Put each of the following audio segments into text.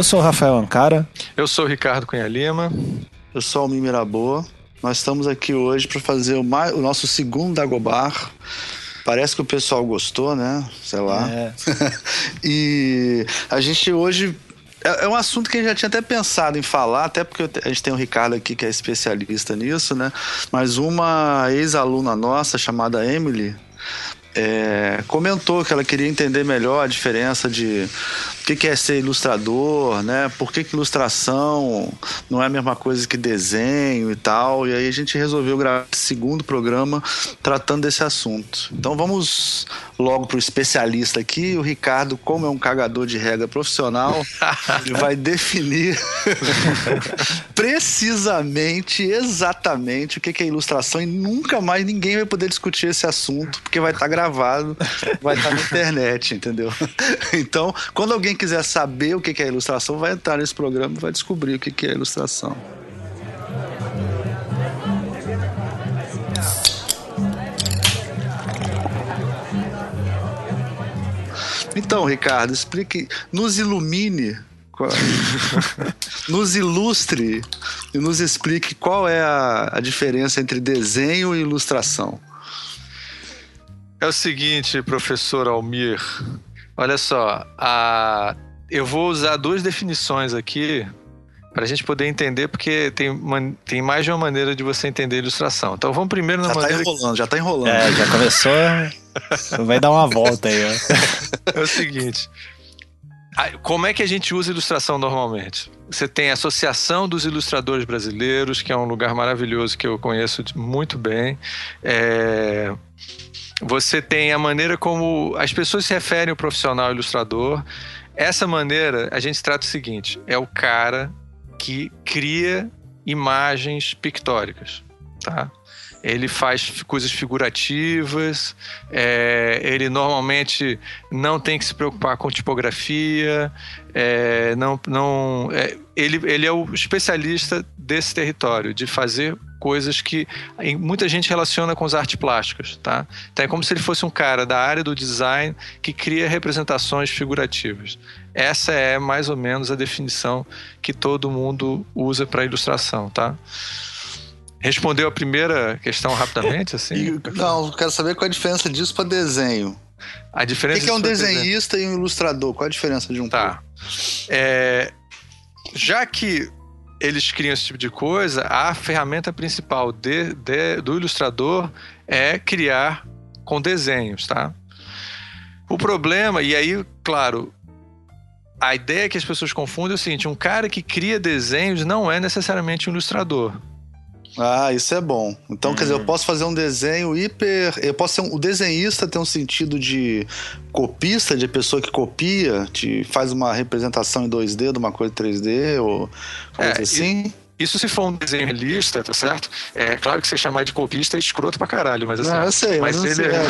Eu sou o Rafael Ancara. Eu sou o Ricardo Cunha Lima. Eu sou o Almir Miraboa. Nós estamos aqui hoje para fazer o, mais, o, nosso segundo Dagobar. Parece que o pessoal gostou, né? Sei lá. É. e a gente hoje é, é, um assunto que a gente já tinha até pensado em falar, até porque a gente tem o Ricardo aqui que é especialista nisso, né? Mas uma ex-aluna nossa chamada Emily é, comentou que ela queria entender melhor a diferença de o que, é ser ilustrador, né? Por que, que ilustração não é a mesma coisa que desenho e tal. E aí a gente resolveu gravar esse segundo programa tratando desse assunto. Então vamos logo pro especialista aqui. O Ricardo, como é um cagador de regra profissional, ele vai definir precisamente, exatamente o que é ilustração e nunca mais ninguém vai poder discutir esse assunto porque vai estar tá gravado, vai estar na internet, entendeu? Então, quando alguém quiser saber o que é ilustração, vai entrar nesse programa e vai descobrir o que é ilustração. Então, Ricardo, explique, nos ilumine, nos ilustre e nos explique qual é a, a diferença entre desenho e ilustração. É o seguinte, professor Almir. Olha só, a... eu vou usar duas definições aqui para a gente poder entender, porque tem, man... tem mais de uma maneira de você entender ilustração. Então vamos primeiro na já tá maneira. Tá enrolando, que... já tá enrolando. É, já começou. vai dar uma volta aí, ó. É o seguinte. Como é que a gente usa ilustração normalmente? Você tem a Associação dos Ilustradores Brasileiros, que é um lugar maravilhoso que eu conheço muito bem. É... Você tem a maneira como as pessoas se referem ao profissional ilustrador. Essa maneira, a gente trata o seguinte: é o cara que cria imagens pictóricas, tá? Ele faz coisas figurativas, é, ele normalmente não tem que se preocupar com tipografia, é, não, não, é, ele, ele é o especialista desse território, de fazer coisas que muita gente relaciona com as artes plásticas, tá? Então é como se ele fosse um cara da área do design que cria representações figurativas. Essa é mais ou menos a definição que todo mundo usa para ilustração, tá? Respondeu a primeira questão rapidamente, assim? Não, quero saber qual é a diferença disso para desenho. A diferença. O que, é um desenhista desenho? e um ilustrador? Qual é a diferença de um? Tá. É, já que eles criam esse tipo de coisa, a ferramenta principal de, de, do ilustrador é criar com desenhos, tá? O problema, e aí, claro, a ideia que as pessoas confundem é o seguinte: um cara que cria desenhos não é necessariamente um ilustrador. Ah, isso é bom. Então, quer dizer, eu uhum. posso fazer um desenho hiper. Eu posso ser um. O desenhista tem um sentido de copista, de pessoa que copia, te faz uma representação em 2D de uma coisa 3D, ou coisa é, assim. Isso se for um desenho realista, tá certo? É claro que você chamar de copista é escroto pra caralho, mas assim. Não, eu sei, mas, mas ele sei, é,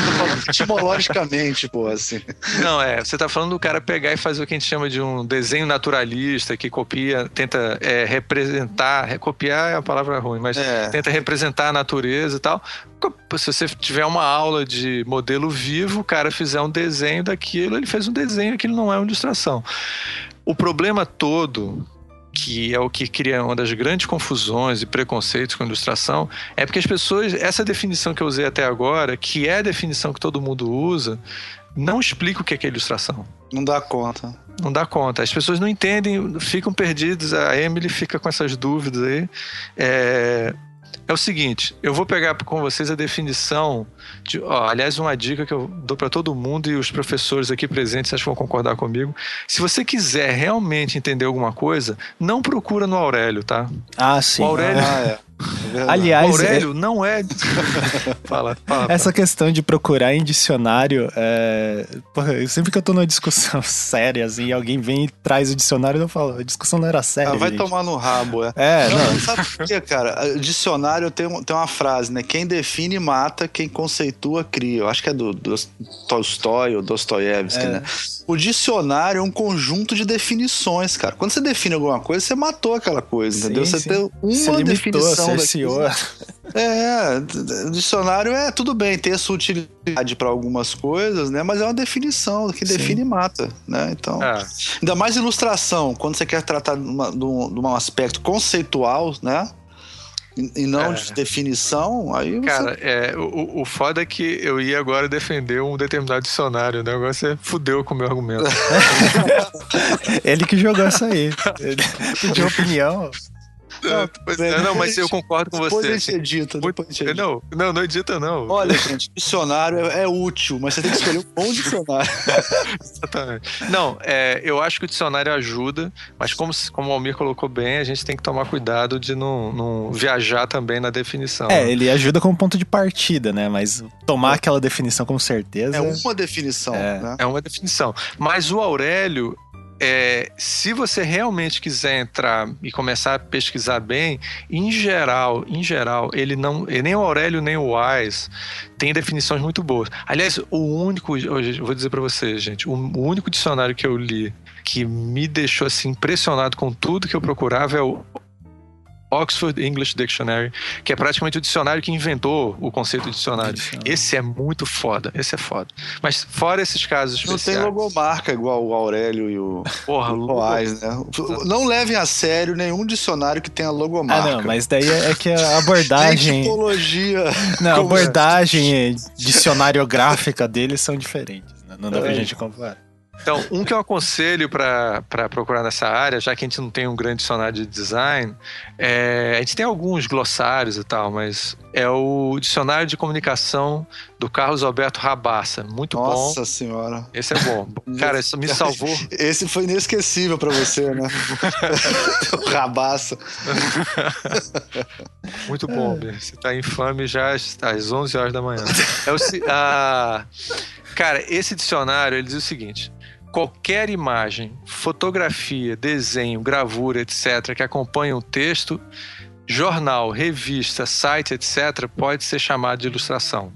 etimologicamente, pô, assim. Não, é, você tá falando do cara pegar e fazer o que a gente chama de um desenho naturalista, que copia, tenta é, representar, copiar é a palavra ruim, mas é. tenta representar a natureza e tal. Se você tiver uma aula de modelo vivo, o cara fizer um desenho daquilo, ele fez um desenho, aquilo não é uma ilustração. O problema todo que é o que cria uma das grandes confusões e preconceitos com a ilustração, é porque as pessoas, essa definição que eu usei até agora, que é a definição que todo mundo usa, não explica o que é, que é ilustração. Não dá conta. Não dá conta. As pessoas não entendem, ficam perdidas. A Emily fica com essas dúvidas aí. É, é o seguinte, eu vou pegar com vocês a definição de, ó, aliás, uma dica que eu dou para todo mundo e os professores aqui presentes acho que vão concordar comigo. Se você quiser realmente entender alguma coisa, não procura no Aurélio, tá? Ah, sim. O Aurélio, ah, é. Aliás, Aurélio é... não é. fala, fala, Essa questão de procurar em dicionário, é... Porra, sempre que eu tô numa discussão séria, assim, e alguém vem e traz o dicionário, eu falo, a discussão não era séria. Ah, vai gente. tomar no rabo, é. É, não. não. Sabe por quê, cara? Dicionário tem, tem uma frase, né? Quem define mata, quem conceitua cria. Eu acho que é do, do Tolstói ou Dostoiévski, é. né? O dicionário é um conjunto de definições, cara. Quando você define alguma coisa, você matou aquela coisa, sim, entendeu? Você sim. tem uma você definição cerceou. É, dicionário é tudo bem, ter a sua utilidade para algumas coisas, né? Mas é uma definição, que Sim. define mata, né? Então, é. ainda mais ilustração, quando você quer tratar de, uma, de um aspecto conceitual, né? e não é. de definição, aí você... Cara, é, o, o foda é que eu ia agora defender um determinado dicionário, né? Agora você fudeu com o meu argumento. Ele que jogou isso aí. Ele pediu opinião. Não, é, não, mas eu concordo com você. Depois a gente edita. Depois a gente edita. Não, não, não edita, não. Olha, gente, dicionário é, é, útil, mas você tem que escolher um bom dicionário. Exatamente. Não, é, eu acho que o dicionário ajuda, mas como, como o Almir colocou bem, a gente tem que tomar cuidado de não, não viajar também na definição. É, ele ajuda como ponto de partida, né? Mas tomar aquela definição com certeza. É uma definição. É, né? é uma definição. Mas o Aurélio, é, se você realmente quiser entrar e começar a pesquisar bem, em geral, em geral, ele não, nem o Aurélio nem o Wise tem definições muito boas. Aliás, o único, eu vou dizer para vocês, gente, o único dicionário que eu li que me deixou assim impressionado com tudo que eu procurava é o Oxford English Dictionary, que é praticamente o dicionário que inventou o conceito de dicionário. Esse é muito foda, esse é foda. Mas fora esses casos especiais... Não tem logomarca igual o Aurélio e o, Porra, o né? Não levem a sério nenhum dicionário que tenha logomarca. Ah, não, mas daí é que a abordagem... tipologia... Não, a é? abordagem dicionariográfica deles são diferentes. Né? Não dá é. pra gente comparar. Então, um que eu aconselho para procurar nessa área, já que a gente não tem um grande dicionário de design, é, a gente tem alguns glossários e tal, mas é o Dicionário de Comunicação do Carlos Alberto Rabassa. Muito Nossa bom. Nossa Senhora. Esse é bom. Cara, isso me salvou. Esse foi inesquecível para você, né? o Rabassa. Muito bom, Você tá infame já às 11 horas da manhã. É o, a, cara, esse dicionário, ele diz o seguinte qualquer imagem, fotografia, desenho, gravura, etc., que acompanhe o texto, jornal, revista, site, etc., pode ser chamado de ilustração.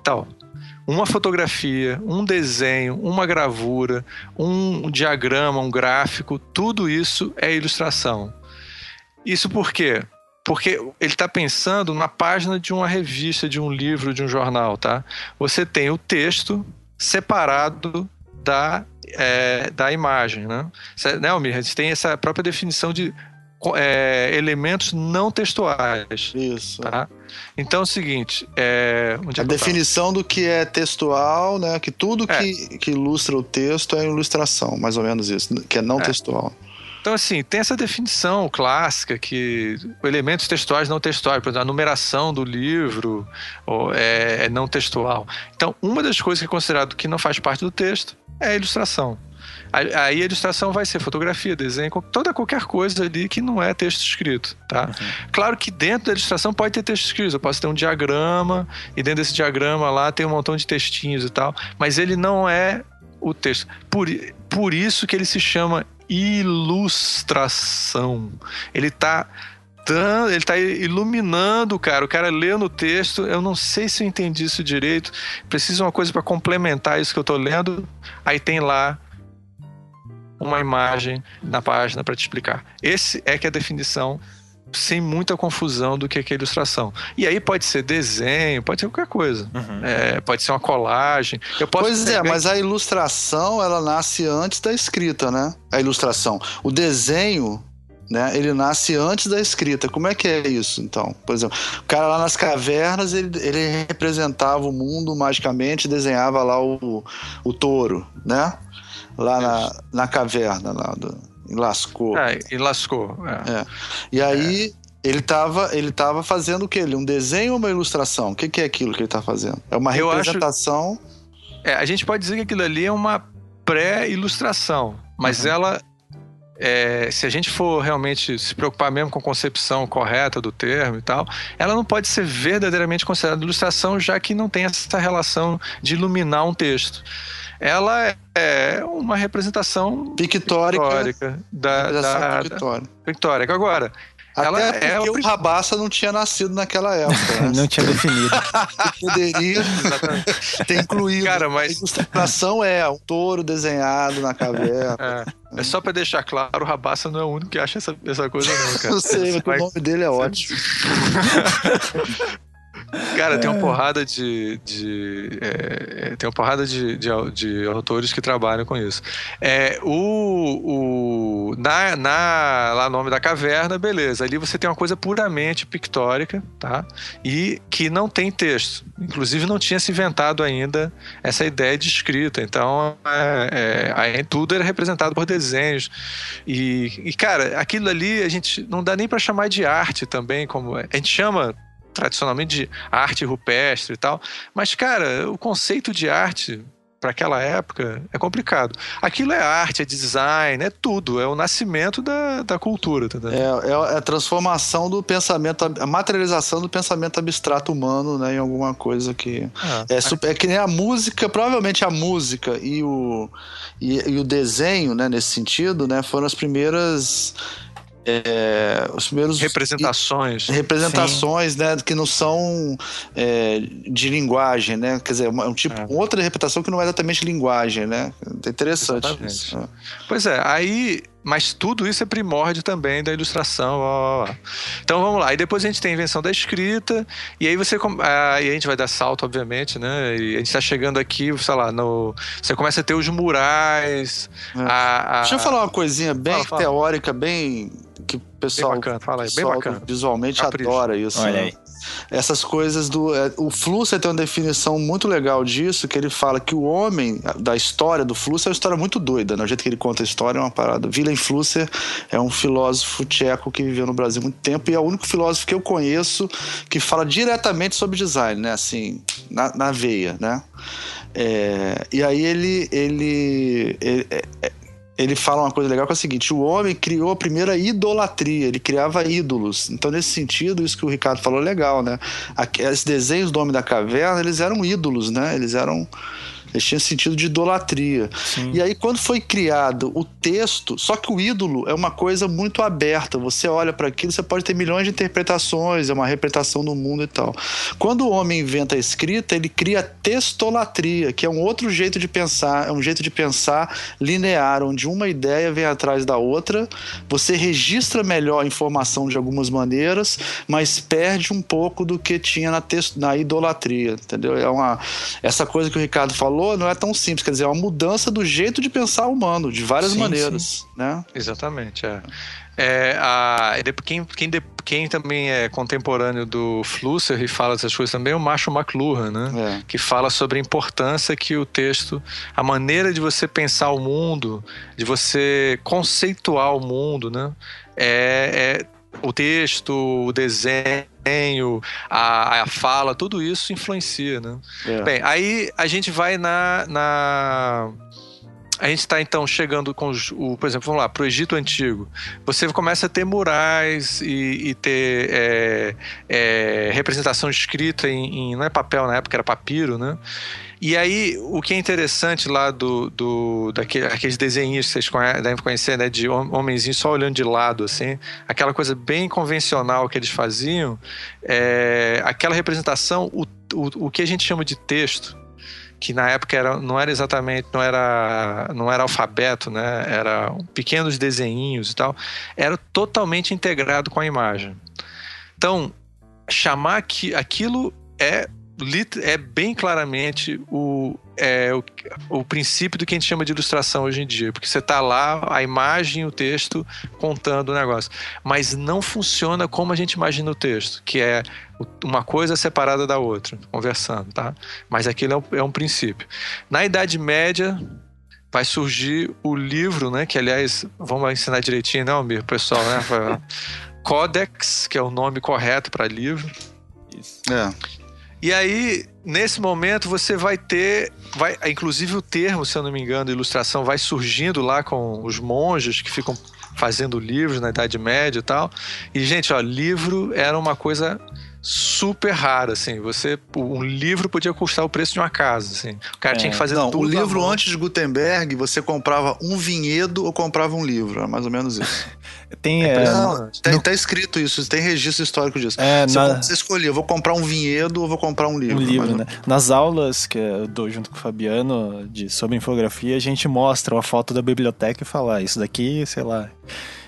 Então, uma fotografia, um desenho, uma gravura, um diagrama, um gráfico, tudo isso é ilustração. Isso por quê? Porque ele está pensando na página de uma revista, de um livro, de um jornal, tá? Você tem o texto separado da é, da imagem, né? né, Almir? A gente tem essa própria definição de é, elementos não textuais. Isso. Tá? Então é o seguinte, é, é a definição do que é textual, né? Que tudo é. que, que ilustra o texto é ilustração, mais ou menos isso, que é não é. textual. Então, assim, tem essa definição clássica que elementos textuais não textuais, por exemplo, a numeração do livro é, é não textual. Então, uma das coisas que é considerado que não faz parte do texto é a ilustração. Aí a ilustração vai ser fotografia, desenho, toda qualquer coisa ali que não é texto escrito, tá? Uhum. Claro que dentro da ilustração pode ter texto escrito. Eu posso ter um diagrama e dentro desse diagrama lá tem um montão de textinhos e tal, mas ele não é o texto. Por, por isso que ele se chama ilustração. Ele está ele está iluminando, cara. O cara lê no texto. Eu não sei se eu entendi isso direito. Preciso de uma coisa para complementar isso que eu estou lendo. Aí tem lá uma imagem na página para te explicar. Esse é que é a definição sem muita confusão do que é, que é ilustração. E aí pode ser desenho, pode ser qualquer coisa. Uhum. É, pode ser uma colagem. pois é, mas a ilustração ela nasce antes da escrita, né? A ilustração. O desenho né? Ele nasce antes da escrita. Como é que é isso, então? Por exemplo, o cara lá nas cavernas, ele, ele representava o mundo magicamente, desenhava lá o, o touro, né? Lá na, na caverna, lá do, em Lascaux. É, em Lascaux, é. é. E aí... É. Ele estava ele tava fazendo o que? Um desenho ou uma ilustração? O que, que é aquilo que ele está fazendo? É uma Eu representação. Acho... É, a gente pode dizer que aquilo ali é uma pré-ilustração, mas uhum. ela é, se a gente for realmente se preocupar mesmo com a concepção correta do termo e tal, ela não pode ser verdadeiramente considerada ilustração, já que não tem essa relação de iluminar um texto. Ela é uma representação pictórica, pictórica da, da, pictórica. pictórica. Agora, até ela porque é o... Rabassa não tinha nascido naquela época. Né? não tinha definido. poderia ter incluído. Cara, mas... A ilustração é um touro desenhado na caverna. É. É só pra deixar claro, o Rabassa não é o único que acha essa, essa coisa, não, cara. Eu sei, mas o nome dele é ótimo. Cara, tem uma é. porrada de. de é, é, tem uma porrada de, de, de, autores que trabalham com isso. É, o, o, na, na, lá no Nome da Caverna, beleza. Ali você tem uma coisa puramente pictórica, tá? E que não tem texto. Inclusive, não tinha se inventado ainda essa ideia de escrita. Então, é, é, tudo era representado por desenhos. E, e, cara, aquilo ali a gente não dá nem para chamar de arte também, como. A gente chama tradicionalmente de arte rupestre e tal. Mas, cara, o conceito de arte para aquela época é complicado. Aquilo é arte, é design, é tudo, é o nascimento da, da cultura. Tá é, é, a transformação do pensamento, a materialização do pensamento abstrato humano né, em alguma coisa que. Ah, é, super, é que nem a música, provavelmente a música e o, e, e o desenho, né, nesse sentido, né, foram as primeiras é, os primeiros representações representações né que não são é, de linguagem né quer dizer um tipo é. outra interpretação que não é exatamente linguagem né é interessante isso. É. pois é aí mas tudo isso é primórdio também da ilustração. Ó, ó. Então vamos lá. E depois a gente tem a invenção da escrita, e aí você. Ah, e a gente vai dar salto, obviamente, né? E a gente está chegando aqui, sei lá, no. Você começa a ter os murais. É. A, a... Deixa eu falar uma coisinha bem fala, fala. teórica, bem. Pessoal, bem bacana, fala aí, bem bacana. visualmente Capricho. adora isso. Olha né? aí essas coisas do. É, o Flusser tem uma definição muito legal disso, que ele fala que o homem da história do Flusser é uma história muito doida, né? O jeito que ele conta a história é uma parada. Willem Flusser é um filósofo tcheco que viveu no Brasil há muito tempo e é o único filósofo que eu conheço que fala diretamente sobre design, né? Assim, na, na veia, né? É, e aí ele, ele, ele é, é ele fala uma coisa legal que é o seguinte: o homem criou a primeira idolatria, ele criava ídolos. Então, nesse sentido, isso que o Ricardo falou é legal, né? Esses desenhos do Homem da Caverna, eles eram ídolos, né? Eles eram eles tinham sentido de idolatria. Sim. E aí, quando foi criado o texto, só que o ídolo é uma coisa muito aberta. Você olha para aquilo, você pode ter milhões de interpretações, é uma representação do mundo e tal. Quando o homem inventa a escrita, ele cria textolatria, que é um outro jeito de pensar, é um jeito de pensar linear, onde uma ideia vem atrás da outra, você registra melhor a informação de algumas maneiras, mas perde um pouco do que tinha na, texto, na idolatria, entendeu? É uma, essa coisa que o Ricardo falou falou não é tão simples, quer dizer, é uma mudança do jeito de pensar humano, de várias sim, maneiras. Sim. Né? Exatamente. É. É, a, quem, quem, quem, também é contemporâneo do Flusser e fala essas coisas também é o Marshall McLuhan, né? É. Que fala sobre a importância que o texto, a maneira de você pensar o mundo, de você conceituar o mundo, né? É, é o texto, o desenho, a, a fala, tudo isso influencia, né? É. Bem, aí a gente vai na, na a gente está então chegando com o, por exemplo, vamos lá, para o Egito Antigo. Você começa a ter murais e, e ter é, é, representação escrita em, em, não é papel na época era papiro, né? E aí, o que é interessante lá do, do daqueles desenhos que vocês devem conhecer, né? De homenzinho só olhando de lado, assim. Aquela coisa bem convencional que eles faziam. É, aquela representação, o, o, o que a gente chama de texto, que na época era, não era exatamente, não era, não era alfabeto, né? Era pequenos desenhinhos e tal. Era totalmente integrado com a imagem. Então, chamar que aquilo é é bem claramente o, é, o, o, princípio do que a gente chama de ilustração hoje em dia, porque você está lá, a imagem e o texto contando o negócio. Mas não funciona como a gente imagina o texto, que é uma coisa separada da outra, conversando, tá? Mas aquilo é um, é um princípio. Na Idade Média, vai surgir o livro, né? Que aliás, vamos ensinar direitinho, não, Mir, pessoal, né? Codex, que é o nome correto para livro. Isso. É. E aí, nesse momento, você vai ter. Vai, inclusive o termo, se eu não me engano, ilustração, vai surgindo lá com os monges que ficam fazendo livros na Idade Média e tal. E, gente, ó, livro era uma coisa super rara, assim. Você, um livro podia custar o preço de uma casa, assim. O cara é. tinha que fazer Não, tudo. O livro antes de Gutenberg, você comprava um vinhedo ou comprava um livro, era mais ou menos isso. tem, é, não, tem, no... tá escrito isso, tem registro histórico disso. É, você, na... você escolhia, vou comprar um vinhedo ou vou comprar um livro. Um livro, né? Nas aulas que eu dou junto com o Fabiano de, sobre infografia, a gente mostra uma foto da biblioteca e fala, ah, isso daqui, sei lá,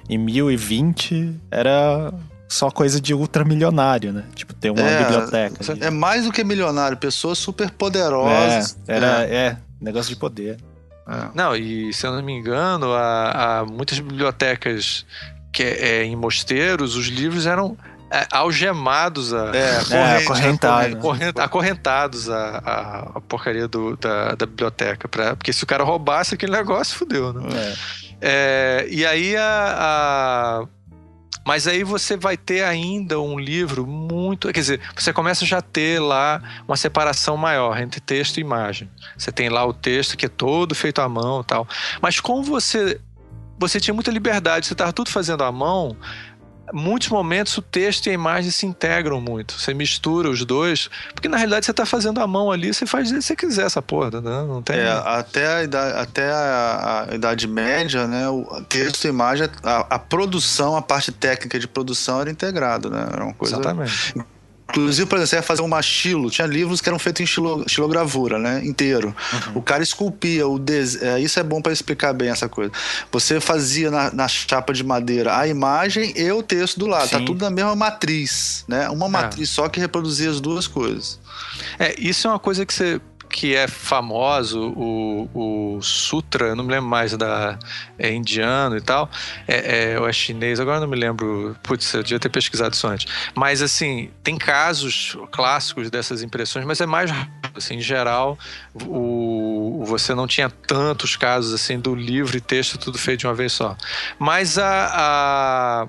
em 1020 era só coisa de ultramilionário, né? Tipo, ter uma é, biblioteca. É mais do que milionário, pessoas super poderosas. É, era, é. é negócio de poder. É. Não, e se eu não me engano, há, há muitas bibliotecas que é, é, em mosteiros, os livros eram é, algemados a, é, corrente, é, acorrentado. Corrente, acorrentados a, a, a porcaria do, da, da biblioteca. Pra, porque se o cara roubasse aquele negócio, fudeu, né? É. e aí a, a mas aí você vai ter ainda um livro muito. Quer dizer, você começa já a ter lá uma separação maior entre texto e imagem. Você tem lá o texto que é todo feito à mão tal. Mas como você. Você tinha muita liberdade, você estava tudo fazendo à mão, muitos momentos o texto e a imagem se integram muito. Você mistura os dois, porque na realidade você está fazendo a mão ali, você faz o que você quiser essa porra, né? Não tem. É, até a idade, até a, a, idade média, né? O texto e imagem, a, a, produção, a parte técnica de produção era integrado, né? Era uma coisa. Exatamente. Inclusive, por exemplo, você ia fazer um machilo, tinha livros que eram feitos em estilogravura, né? Inteiro. Uhum. O cara esculpia, o des... É, isso é bom para explicar bem essa coisa. Você fazia na, na, chapa de madeira a imagem e o texto do lado. Tá Sim. Tá tudo na mesma matriz, né? Uma é. matriz é. só que reproduzia as duas coisas. É, isso é uma coisa que você que é famoso, o, o Sutra, não me lembro mais da. É indiano e tal, é, é, ou é chinês, agora não me lembro. Putz, eu devia ter pesquisado isso antes. Mas, assim, tem casos clássicos dessas impressões, mas é mais assim, em geral, o, você não tinha tantos casos assim do livro e texto tudo feito de uma vez só. Mas a, a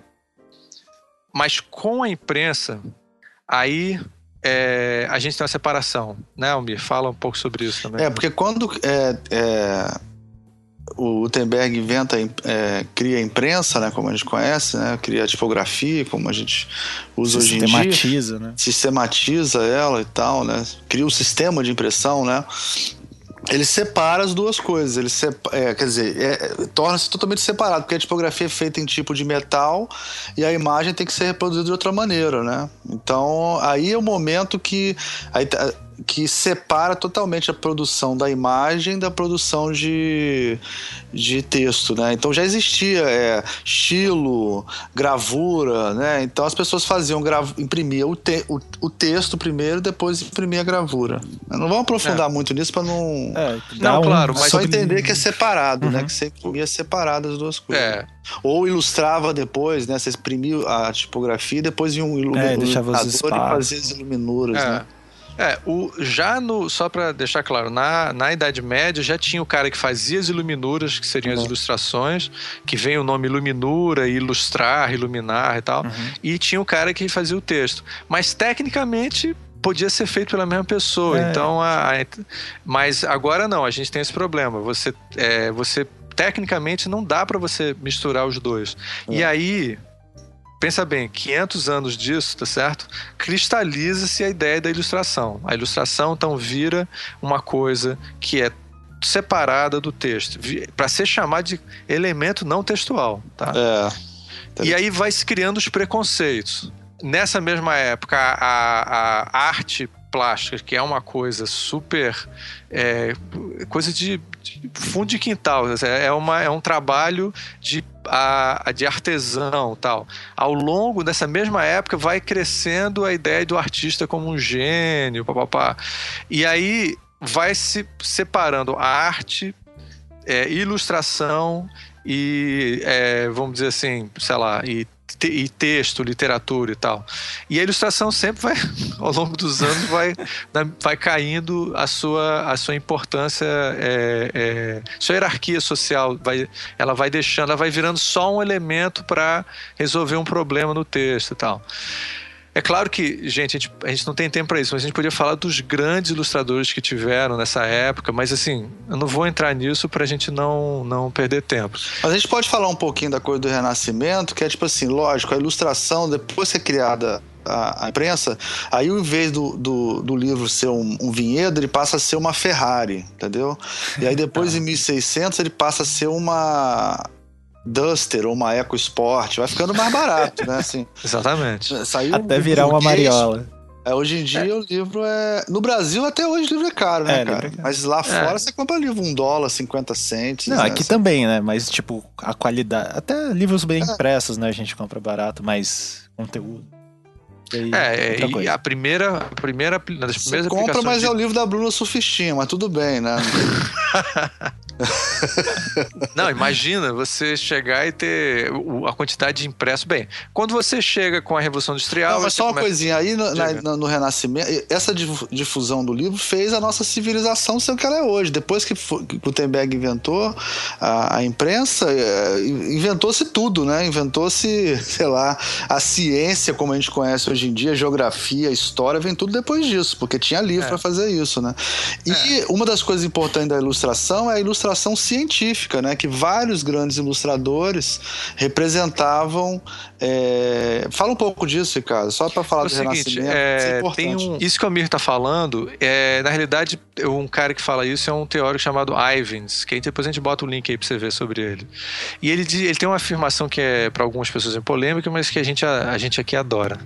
mas com a imprensa, aí é, a gente tem uma separação, né, Almir? Fala um pouco sobre isso também. É, porque quando é, é, o Gutenberg inventa, é, cria a imprensa, né, como a gente conhece, né, cria a tipografia, como a gente usa hoje em dia. Sistematiza, né? Sistematiza ela e tal, né? Cria o um sistema de impressão, né? Ele separa as duas coisas. Ele separa, é, quer dizer, é, torna-se totalmente separado, porque a tipografia é feita em tipo de metal e a imagem tem que ser reproduzida de outra maneira, né? Então, aí é o momento que. Aí, tá, que separa totalmente a produção da imagem da produção de, de texto, né? Então já existia é, estilo, gravura, né? Então as pessoas faziam, grav... imprimia o, te... o, o, texto primeiro, depois imprimia a gravura. Não vamos aprofundar é. muito nisso para não... É, não, um... claro, mas só entender que é separado, né? uhum. né? Que você imprimia separado as duas coisas. É. Ou ilustrava depois, né? Você imprimia a tipografia, depois vinha um iluminador é, e fazia as iluminuras, é. né? É, o, já no. Só para deixar claro, na, na Idade Média já tinha o cara que fazia as iluminuras, que seriam uhum. as ilustrações, que vem o nome iluminura, ilustrar, iluminar e tal. Uhum. E tinha o cara que fazia o texto. Mas tecnicamente podia ser feito pela mesma pessoa. É. Então, a, a, mas agora não, a gente tem esse problema. Você, é, você tecnicamente não dá para você misturar os dois. E é. aí pensa bem, 500 anos disso, tá certo? Cristaliza-se a ideia da ilustração. A ilustração então vira uma coisa que é separada do texto, para ser chamada de elemento não textual, tá? É. E aí vai se criando os preconceitos. Nessa mesma época, a, a, a arte plástica, que é uma coisa super. É, coisa de, de, fundo de quintal. É, uma, é um trabalho de, a, de artesão tal. Ao longo dessa mesma época, vai crescendo a ideia do artista como um gênio, papapá. E aí vai se separando a arte, é, ilustração e, é, vamos dizer assim, sei lá, e e texto, literatura e tal. E a ilustração sempre vai, ao longo dos anos, vai, vai caindo a sua, a sua importância, é, é, sua hierarquia social, vai, ela vai deixando, ela vai virando só um elemento para resolver um problema no texto e tal. É claro que, gente, a gente, a gente não tem tempo para isso, mas a gente podia falar dos grandes ilustradores que tiveram nessa época, mas assim, eu não vou entrar nisso pra gente não, não perder tempo. Mas a gente pode falar um pouquinho da coisa do Renascimento, que é tipo assim, lógico, a ilustração, depois que é criada a, a, imprensa, aí ao invés do, do, do livro ser um, um, vinhedo, ele passa a ser uma Ferrari, entendeu? E aí depois em 1600 ele passa a ser uma Duster ou uma Eco Sport, vai ficando mais barato, né? Assim, Exatamente. Saiu Até virar uma mariola. É, hoje em dia é. o livro é. No Brasil, até hoje, o livro é caro, né, é, cara? É Mas lá fora você compra livro um dólar, 50 centes. Não, né? aqui também, né? Mas, tipo, a qualidade. Até livros bem é. impressos, né? A gente compra barato, mas conteúdo. é, e a primeira, a primeira das primeiras Você compra, mas de... é o livro da Bruna Sufistinha, mas tudo bem, né? Não, imagina você chegar e ter a quantidade de impresso. Bem, quando você chega com a Revolução Industrial. Não, mas só uma começa... coisinha, aí no, na, no, Renascimento, essa difusão do livro fez a nossa civilização ser o que ela é hoje. Depois que, Gutenberg inventou a, a imprensa, é, inventou-se tudo, né? Inventou-se, sei lá, a ciência como a gente conhece hoje em dia, geografia, história, vem tudo depois disso, porque tinha livro é. para fazer isso, né? E é. uma das coisas importantes da ilustração é a ilustração ilustração científica, né? Que vários grandes ilustradores representavam. É... Fala um pouco disso, Ricardo, só para falar é do seguinte, Renascimento. É, é tem um, isso que o Amir está falando, é, na realidade, um cara que fala isso é um teórico chamado Ivins, que depois a gente bota o link aí para você ver sobre ele. E ele, ele tem uma afirmação que é para algumas pessoas em polêmica, mas que a gente, a, a, gente aqui adora.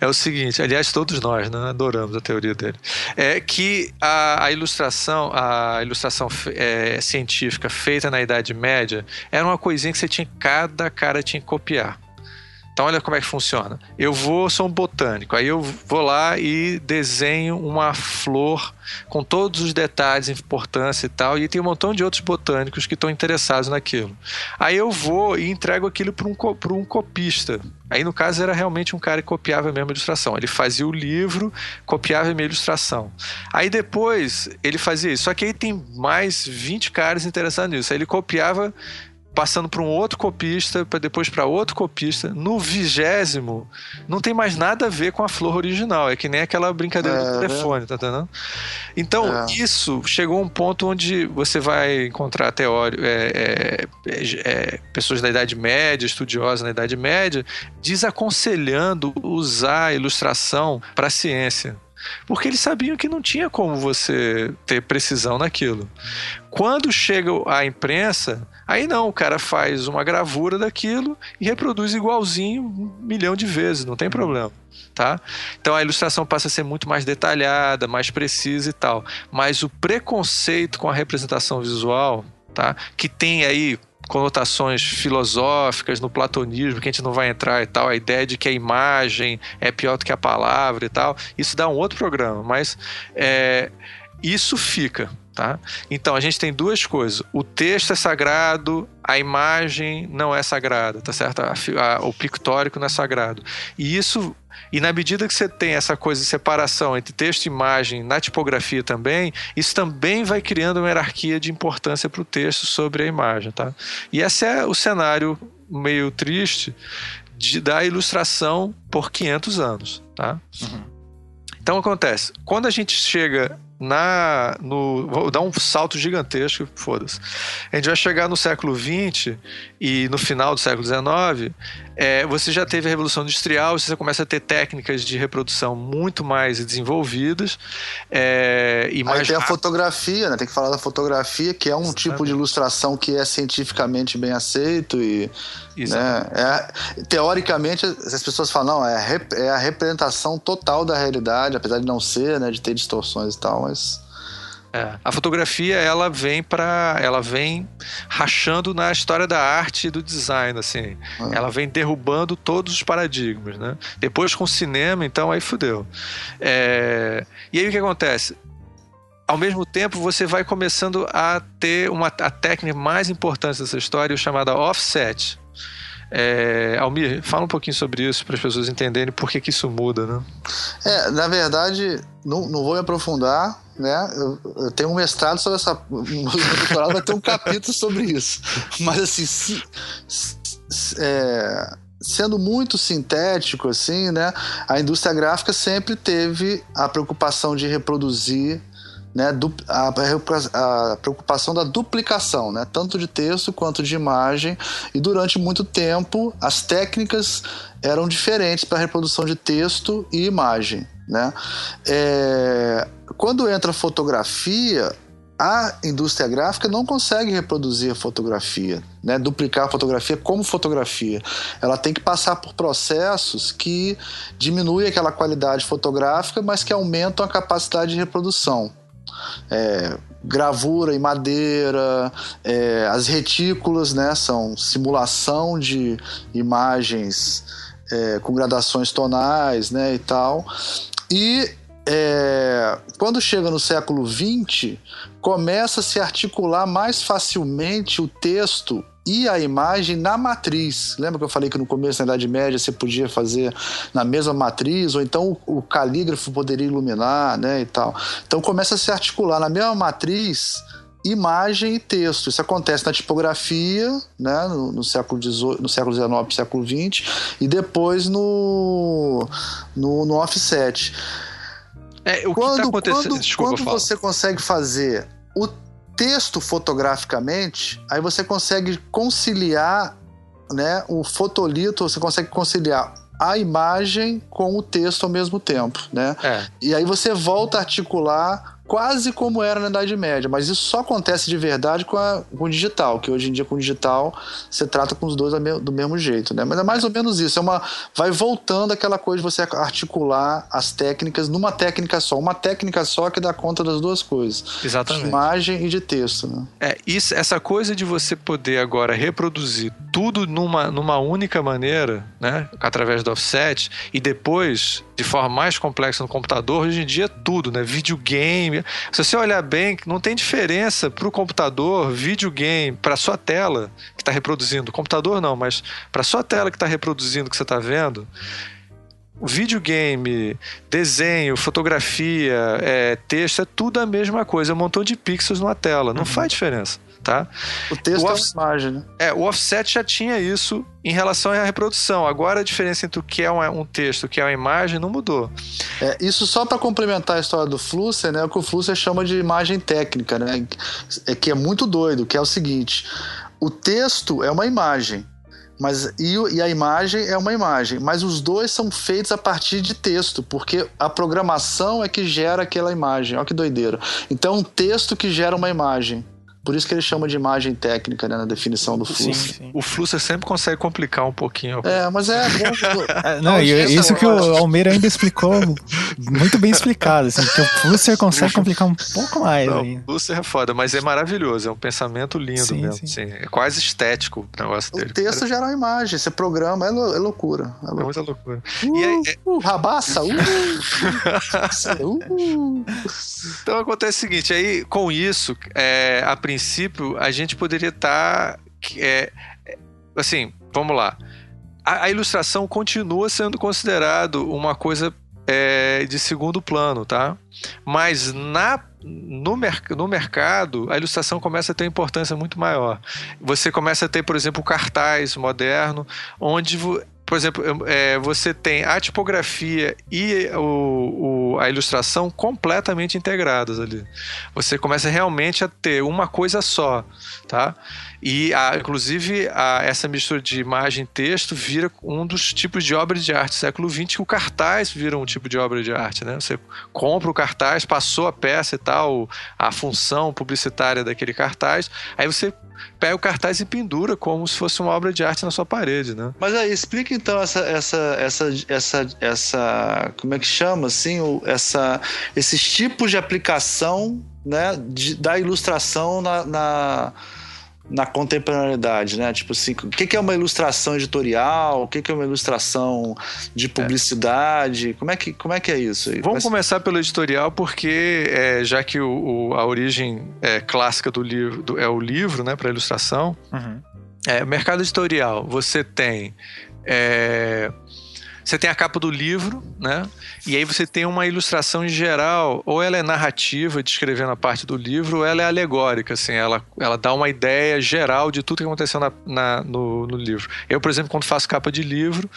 É o seguinte, aliás, todos nós né, adoramos a teoria dele. É que a, a ilustração, a ilustração é, científica feita na Idade Média era uma coisinha que você tinha, cada cara tinha que copiar. Então olha como é que funciona. Eu vou, sou um botânico, aí eu vou lá e desenho uma flor com todos os detalhes, importância e tal, e tem um montão de outros botânicos que estão interessados naquilo. Aí eu vou e entrego aquilo para um, um copista. Aí no caso era realmente um cara que copiava a mesma ilustração. Ele fazia o livro, copiava a minha ilustração. Aí depois ele fazia isso. Só que aí tem mais 20 caras interessados nisso. Aí ele copiava passando para um outro copista, para depois para outro copista. No vigésimo, não tem mais nada a ver com a flor original. É que nem aquela brincadeira é, do telefone, tá entendendo? Então, é. isso chegou a um ponto onde você vai encontrar teórico, é, é, é, pessoas da Idade Média, estudiosas na Idade Média, desaconselhando usar a ilustração para a ciência porque eles sabiam que não tinha como você ter precisão naquilo. Quando chega a imprensa, aí não, o cara faz uma gravura daquilo e reproduz igualzinho um milhão de vezes, não tem problema. Tá? Então a ilustração passa a ser muito mais detalhada, mais precisa e tal. Mas o preconceito com a representação visual, tá? que tem aí conotações filosóficas no platonismo, que a gente não vai entrar e tal, a ideia de que a imagem é pior do que a palavra e tal, isso dá um outro programa, mas é, isso fica. Tá? Então a gente tem duas coisas: o texto é sagrado, a imagem não é sagrada, tá certo? A, a, o pictórico não é sagrado. E isso e na medida que você tem essa coisa de separação entre texto e imagem na tipografia também, isso também vai criando uma hierarquia de importância para o texto sobre a imagem, tá? E esse é o cenário meio triste de, da ilustração por 500 anos, tá? Uhum. Então acontece, quando a gente chega na no vou dar um salto gigantesco, foda-se. A gente vai chegar no século XX e no final do século XIX, é, você já teve a Revolução Industrial, você começa a ter técnicas de reprodução muito mais desenvolvidas. É, e mais Aí tem a fotografia, né? Tem que falar da fotografia, que é um Exatamente. tipo de ilustração que é cientificamente bem aceito e né, é, teoricamente as pessoas falam não é, é a representação total da realidade, apesar de não ser, né, de ter distorções e tal, mas é. A fotografia ela vem para, ela vem rachando na história da arte e do design, assim. É. Ela vem derrubando todos os paradigmas, né? Depois com o cinema, então aí fudeu. É... E aí o que acontece? Ao mesmo tempo, você vai começando a ter uma a técnica mais importante dessa história, chamada offset. É, Almir, fala um pouquinho sobre isso para as pessoas entenderem por que, que isso muda, né? É, na verdade, não, não vou me aprofundar, né? Eu, eu, tenho um mestrado sobre essa. No doutorado vai ter um capítulo sobre isso. Mas assim, se, se, é, sendo muito sintético, assim, né? A indústria gráfica sempre teve a preocupação de reproduzir né, a, preocupação da duplicação, né, tanto de texto quanto de imagem, e durante muito tempo as técnicas eram diferentes para reprodução de texto e imagem. Né? É, quando entra fotografia, a indústria gráfica não consegue reproduzir a fotografia, né? duplicar a fotografia como fotografia. Ela tem que passar por processos que diminuem aquela qualidade fotográfica, mas que aumentam a capacidade de reprodução. É, gravura em madeira, é, as retículas né, são simulação de imagens é, com gradações tonais né, e tal. E é, quando chega no século XX, começa a se articular mais facilmente o texto e a imagem na matriz. Lembra que eu falei que no começo da Idade Média você podia fazer na mesma matriz, ou então o, calígrafo poderia iluminar, né, e tal. Então começa a se articular na mesma matriz imagem e texto. Isso acontece na tipografia, né, no, no século XIX, no século XIX, século XX, e depois no, no, no offset. É, o quando, que tá acontecendo? Quando, Desculpa, quando você consegue fazer o texto fotograficamente, aí você consegue conciliar né, o fotolito, você consegue conciliar a imagem com o texto ao mesmo tempo, né? É. E aí você volta a articular quase como era na Idade Média, mas isso só acontece de verdade com, a, com o digital, que hoje em dia com o digital você trata com os dois do mesmo jeito, né? Mas é mais ou menos isso, é uma vai voltando aquela coisa de você articular as técnicas numa técnica só, uma técnica só que dá conta das duas coisas, Exatamente. de imagem e de texto, né? É, isso, essa coisa de você poder agora reproduzir tudo numa, numa única maneira, né, através do offset e depois de forma mais complexa no computador, hoje em dia é tudo, né? Videogame. Se você olhar bem, não tem diferença para o computador, videogame, para sua tela que está reproduzindo. Computador não, mas para sua tela que está reproduzindo o que você está vendo. Videogame, desenho, fotografia, é, texto, é tudo a mesma coisa. É um montão de pixels numa tela. Não uhum. faz diferença tá? O texto o é uma imagem, né? É, o offset já tinha isso em relação à reprodução. Agora a diferença entre o que é um texto e o que é uma imagem não mudou. É, isso só para complementar a história do Flusser, né? O que o Flusser chama de imagem técnica, né? É que é muito doido, que é o seguinte: o texto é uma imagem. Mas, e, e, a imagem é uma imagem, mas os dois são feitos a partir de texto, porque a programação é que gera aquela imagem. Olha que doideira. Então, um texto que gera uma imagem. Por isso que ele chama de imagem técnica né, na definição do fluxo. Sim, sim. O fluxo sempre consegue complicar um pouquinho. É, mas é é, não, e isso que o Almeida ainda explicou muito bem explicado, assim, que o Flusser consegue complicar um pouco mais. Não, o Flusser é foda, mas é maravilhoso, é um pensamento lindo sim, mesmo. Sim. é quase estético o negócio dele. O texto gera uma imagem, você programa, é, é loucura. É, loucura. é muita loucura. Uh, e aí, é... uh, rabaça, uh, uh. Então acontece o seguinte, aí com isso, é, a princípio, a gente poderia estar. Tá, é, assim, vamos lá. A, a, ilustração continua sendo considerado uma coisa é, de segundo plano, tá? Mas na, no, mer no mercado, a ilustração começa a ter importância muito maior. Você começa a ter, por exemplo, cartaz moderno, onde por exemplo, é, você tem a tipografia e o, o, a ilustração completamente integradas ali. Você começa realmente a ter uma coisa só, tá? E, a, inclusive, a, essa mistura de imagem e texto vira um dos tipos de obra de arte. século XX, o cartaz vira um tipo de obra de arte, né? Você compra o cartaz, passou a peça e tal, a função publicitária daquele cartaz, aí você pega o cartaz e pendura como se fosse uma obra de arte na sua parede, né? Mas aí, explica então essa, essa, essa, essa, essa como é que chama, assim, o, essa, esses tipos de aplicação, né, de, da ilustração na, na na contemporaneidade, né? Tipo assim, o que é uma ilustração editorial? O que é uma ilustração de publicidade? É. Como, é que, como é que é isso? Aí? Vamos começar pelo editorial, porque é, já que o, o, a origem é, clássica do livro do, é o livro, né, para ilustração. Uhum. É, mercado editorial, você tem é, você tem a capa do livro, né? E aí você tem uma ilustração em geral, ou ela é narrativa, descrevendo a parte do livro, ou ela é alegórica, assim, ela, ela dá uma ideia geral de tudo que aconteceu na, na no, no, livro. Eu, por exemplo, quando faço capa de livro,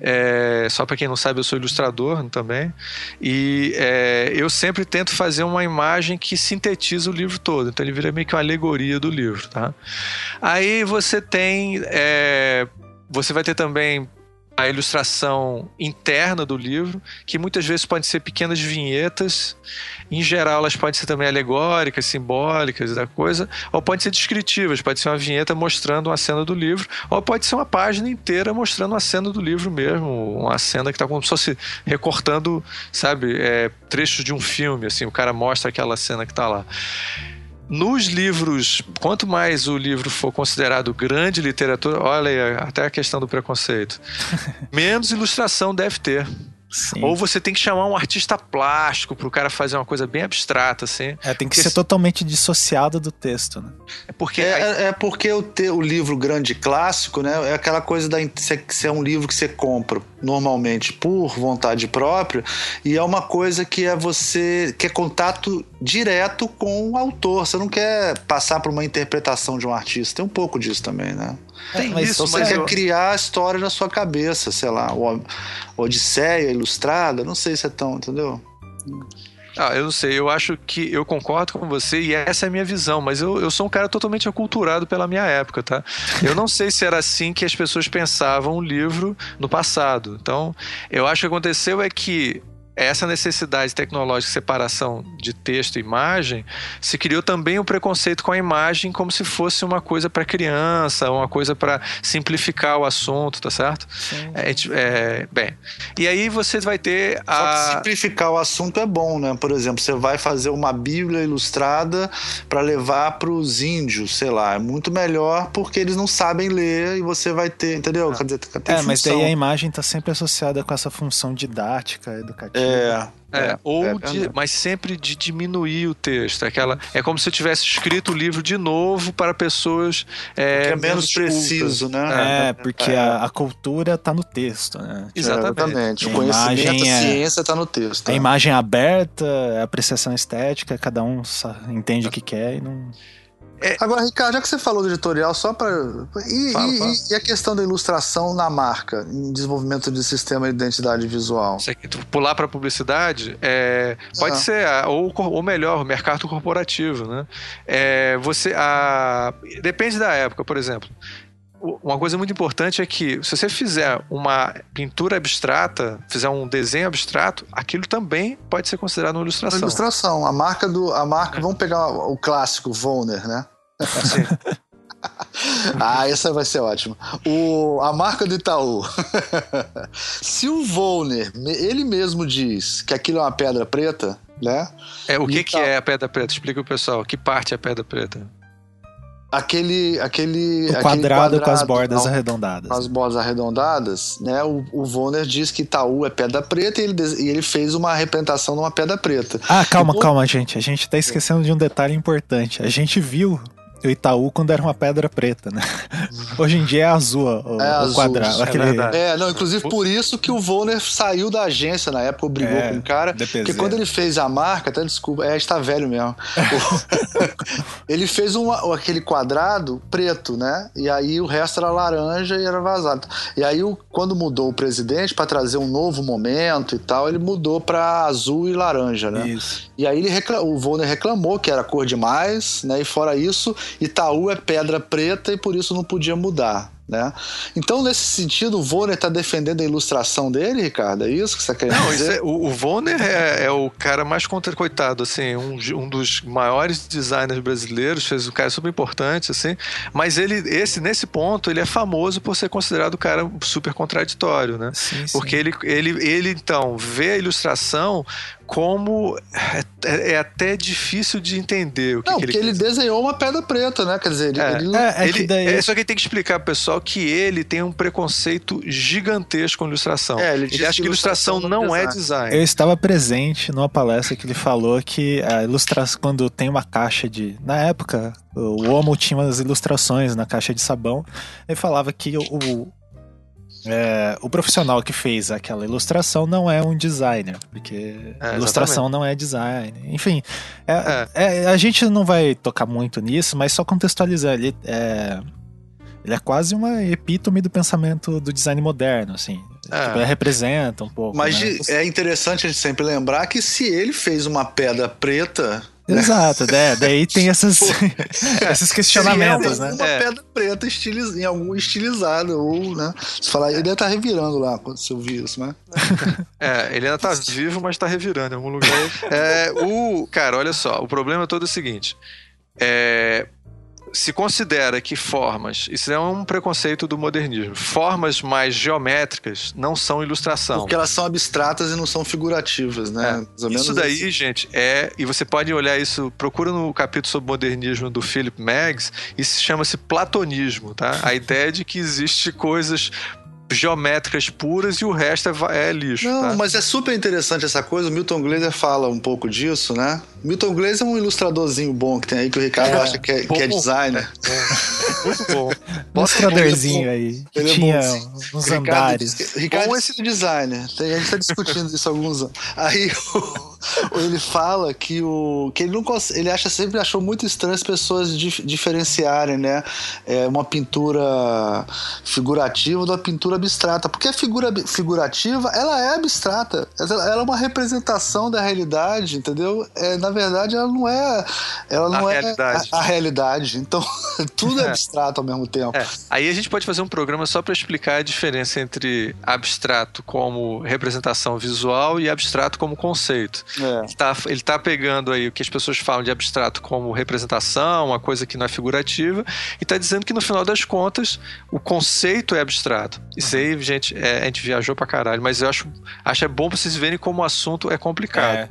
é, só para quem não sabe, eu sou ilustrador também, e é, eu sempre tento fazer uma imagem que sintetiza o livro todo, então ele vira meio que uma alegoria do livro, tá? Aí você tem. É, você vai ter também a ilustração interna do livro, que muitas vezes podem ser pequenas vinhetas, em geral elas podem ser também alegóricas, simbólicas da coisa, ou podem ser descritivas, pode ser uma vinheta mostrando uma cena do livro, ou pode ser uma página inteira mostrando uma cena do livro mesmo, uma cena que está como se fosse recortando, sabe, é, trechos de um filme, assim, o cara mostra aquela cena que está lá. Nos livros, quanto mais o livro for considerado grande literatura, olha aí, até a questão do preconceito, menos ilustração deve ter. Sim. Ou você tem que chamar um artista plástico para o cara fazer uma coisa bem abstrata, assim. É, tem que porque ser totalmente dissociado do texto, né? É porque, é, é, é porque o, te, o livro grande clássico, né? É aquela coisa da se é um livro que você compra normalmente por vontade própria e é uma coisa que é você que é contato direto com o autor. Você não quer passar por uma interpretação de um artista. Tem um pouco disso também, né? Tem mas isso, então você quer eu... criar a história na sua cabeça, sei lá, o Odisseia ilustrada, não sei se é tão, entendeu? Ah, eu não sei, eu acho que eu concordo com você e essa é a minha visão, mas eu, eu sou um cara totalmente aculturado pela minha época, tá? Eu não sei se era assim que as pessoas pensavam o livro no passado. Então, eu acho que aconteceu é que essa necessidade tecnológica de separação de texto e imagem, se criou também o preconceito com a imagem como se fosse uma coisa para criança, uma coisa para simplificar o assunto, tá certo? É, é, bem, e aí você vai ter a... Só que simplificar o assunto é bom, né? Por exemplo, você vai fazer uma Bíblia ilustrada para levar para os índios, sei lá, é muito melhor porque eles não sabem ler e você vai ter, entendeu? Ah. Dizer, é, mas daí a imagem está sempre associada com essa função didática, educativa. É. É, é, ou é, de, mas sempre de diminuir o texto. Aquela, é como se eu tivesse escrito o livro de novo para pessoas. É, é menos preciso, né? É, porque a, a, cultura está no texto, né? Exatamente. O conhecimento, a é ciência está no texto. A imagem aberta, a apreciação estética, cada um entende o que quer e não. É... Agora, Ricardo, já que você falou do editorial, só para. E, fala. e, a questão da ilustração na marca, em desenvolvimento de sistema de identidade visual? Você pular para publicidade, é, pode ah. ser, ou, ou melhor, o mercado corporativo. Né? É, você, a, depende da época, por exemplo uma coisa muito importante é que se você fizer uma pintura abstrata, fizer um desenho abstrato, aquilo também pode ser considerado uma ilustração. Uma ilustração. A marca do. A marca, é. vamos pegar o clássico Volner, né? Sim. ah, essa vai ser ótima. O, a marca do Itaú. Se o Volner, ele mesmo diz que aquilo é uma pedra preta, né? É, o que, que é a pedra preta? Explica o pessoal. Que parte é a pedra preta? aquele aquele o quadrado, aquele quadrado com as bordas não, arredondadas. Com as bordas arredondadas, né? O, o Vonner diz que Itaú é pedra preta e ele, e ele fez uma representação numa pedra preta. Ah, calma, calma, gente. A gente tá esquecendo de um detalhe importante. A gente viu o Itaú quando era uma pedra preta, né? Hoje em dia é azul o, é o azul, quadrado. É, aquele... é, não, inclusive por isso que o Volner saiu da agência na época, brigou é, com o cara. DPZ. Porque quando ele fez a marca, até desculpa, é, está velho mesmo. ele fez um, aquele quadrado preto, né? E aí o resto era laranja e era vazado. E aí, quando mudou o presidente para trazer um novo momento e tal, ele mudou para azul e laranja, né? Isso. E aí ele reclam... o Volner reclamou que era cor demais, né? E fora isso, Itaú é pedra preta e por isso não podia mudar. Né? Então, nesse sentido, o Vonner está defendendo a ilustração dele, Ricardo? É isso que você quer Não, dizer? É, o, o Vonner é, é, o cara mais contra coitado, assim, um, um, dos maiores designers brasileiros, fez um cara super importante, assim, mas ele, esse, nesse ponto, ele é famoso por ser considerado um cara super contraditório, né? Sim, sim. Porque ele, ele, ele, então, vê a ilustração como é, é, é, até difícil de entender o que, Não, que ele porque ele desenhou uma pedra preta, né? Quer dizer, ele. É, ele, é, é ele daí... é, só que tem que explicar pro pessoal que ele tem um preconceito gigantesco com ilustração. É, ele, ele acha que ilustração, ilustração não é design. Eu estava presente numa palestra que ele falou que a ilustração, quando tem uma caixa de. Na época, o Omo tinha umas ilustrações na caixa de sabão. Ele falava que o, é, o profissional que fez aquela ilustração não é um designer, porque é, ilustração não é design. Enfim, é, é. é, a gente não vai tocar muito nisso, mas só contextualizar. Ele é, ele é quase uma epítome do pensamento do design moderno, assim. É. Tipo, representa um pouco. Mas né? é interessante a gente sempre lembrar que se ele fez uma pedra preta Exato, né? Daí tem essas, esses questionamentos, né? Uma é. pedra preta estiliz, em algum estilizado, ou, né? Se falar, ele ainda tá revirando lá quando você ouvir isso, né? É, ele ainda tá vivo, mas tá revirando em algum lugar. É, o, cara, olha só, o problema todo é o seguinte. É, se considera que formas, isso é um preconceito do modernismo, formas mais geométricas não são ilustração. Porque elas são abstratas e não são figurativas, né? É. Isso daí, assim. gente, é. E você pode olhar isso, procura no capítulo sobre modernismo do Philip Meggs, isso chama-se platonismo, tá? A ideia de que existe coisas geométricas puras e o resto é, é lixo. Não, tá? mas é super interessante essa coisa. O Milton Glaser fala um pouco disso, né? Milton Glaser é um ilustradorzinho bom que tem aí que o Ricardo é, acha que é, que é designer. É, muito bom. Ilustradorzinho aí. Que é tinha uns Ricardo, andares. Ricardo bom esse designer. A gente tá discutindo isso há alguns anos. Aí ele fala que o que ele não ele acha sempre achou muito estranho as pessoas dif, diferenciarem, né, é, uma pintura figurativa da pintura abstrata, porque a figura figurativa ela é abstrata, ela, ela é uma representação da realidade, entendeu? É, na verdade, ela não é, ela não a é realidade. A, a, realidade. Então tudo é, é abstrato ao mesmo tempo. É. Aí a gente pode fazer um programa só para explicar a diferença entre abstrato como representação visual e abstrato como conceito. É. Ele, tá, ele tá pegando aí o que as pessoas falam de abstrato como representação, uma coisa que não é figurativa, e tá dizendo que no final das contas o conceito é abstrato. Isso uhum. aí, gente, é, a gente viajou pra caralho, mas eu acho, acho é bom pra vocês verem como o assunto é complicado. É,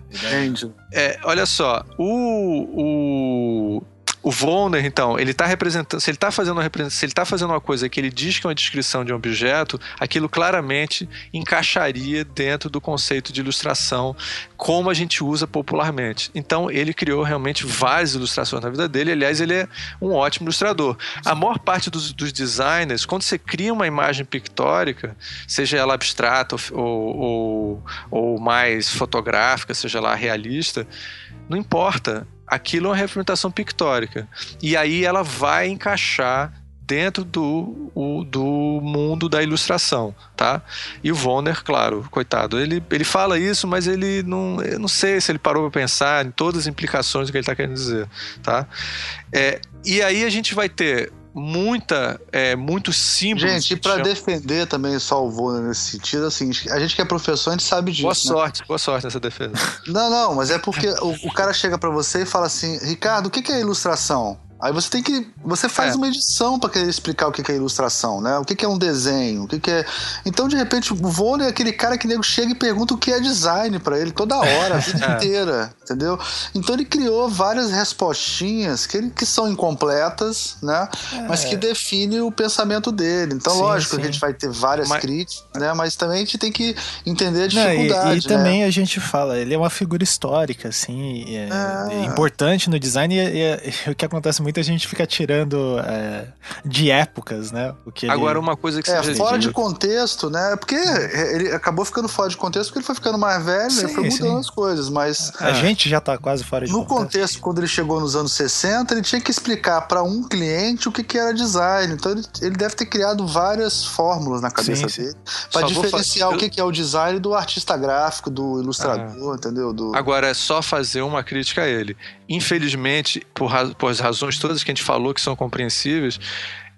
é olha só, o, o o Vonner, então, ele está representando, se ele está fazendo uma se ele tá fazendo uma coisa que ele diz que é uma descrição de um objeto, aquilo claramente encaixaria dentro do conceito de ilustração como a gente usa popularmente. Então, ele criou realmente várias ilustrações na vida dele, aliás, ele é um ótimo ilustrador. A maior parte dos, dos designers, quando você cria uma imagem pictórica, seja ela abstrata ou, ou, ou mais fotográfica, seja lá realista, não importa aquilo é uma representação pictórica. E aí ela vai encaixar dentro do, o, do mundo da ilustração, tá? E o Vonner, claro, coitado, ele, ele fala isso, mas ele não, eu não sei se ele parou para pensar em todas as implicações que ele está querendo dizer, tá? É, e aí a gente vai ter muita, é, muitos símbolos. Gente, e para defender também salvou nesse sentido, assim, a gente que é professor, a gente sabe disso. Boa né? sorte, boa sorte nessa defesa. Não, não, mas é porque o, o cara chega para você e fala assim, Ricardo, o que é ilustração? Aí você tem que. Você faz é. uma edição para querer explicar o que é ilustração, né? O que é um desenho, o que é. Então, de repente, o Vôlei é aquele cara que nego chega e pergunta o que é design para ele toda hora, a vida é. inteira, entendeu? Então ele criou várias respostinhas que, ele, que são incompletas, né? É. Mas que definem o pensamento dele. Então, sim, lógico, sim. a gente vai ter várias mas... críticas, né? Mas também a gente tem que entender a dificuldade. Não, e, e né? também a gente fala, ele é uma figura histórica, assim, é, é. importante no design e, e, e o que acontece muito muita gente fica tirando é, de épocas, né? O que Agora, uma coisa que é, você É, fora de contexto, né? Porque ele acabou ficando fora de contexto porque ele foi ficando mais velho sim, e foi mudando sim. as coisas, mas... A é. gente já tá quase fora de no contexto. No contexto, quando ele chegou nos anos 60, ele tinha que explicar para um cliente o que, que era design. Então, ele, ele deve ter criado várias fórmulas na cabeça sim, dele para diferenciar o que, que é o design do artista gráfico, do ilustrador, ah. entendeu? Do... Agora, é só fazer uma crítica a ele. Infelizmente, por, por razões todas que a gente falou que são compreensíveis,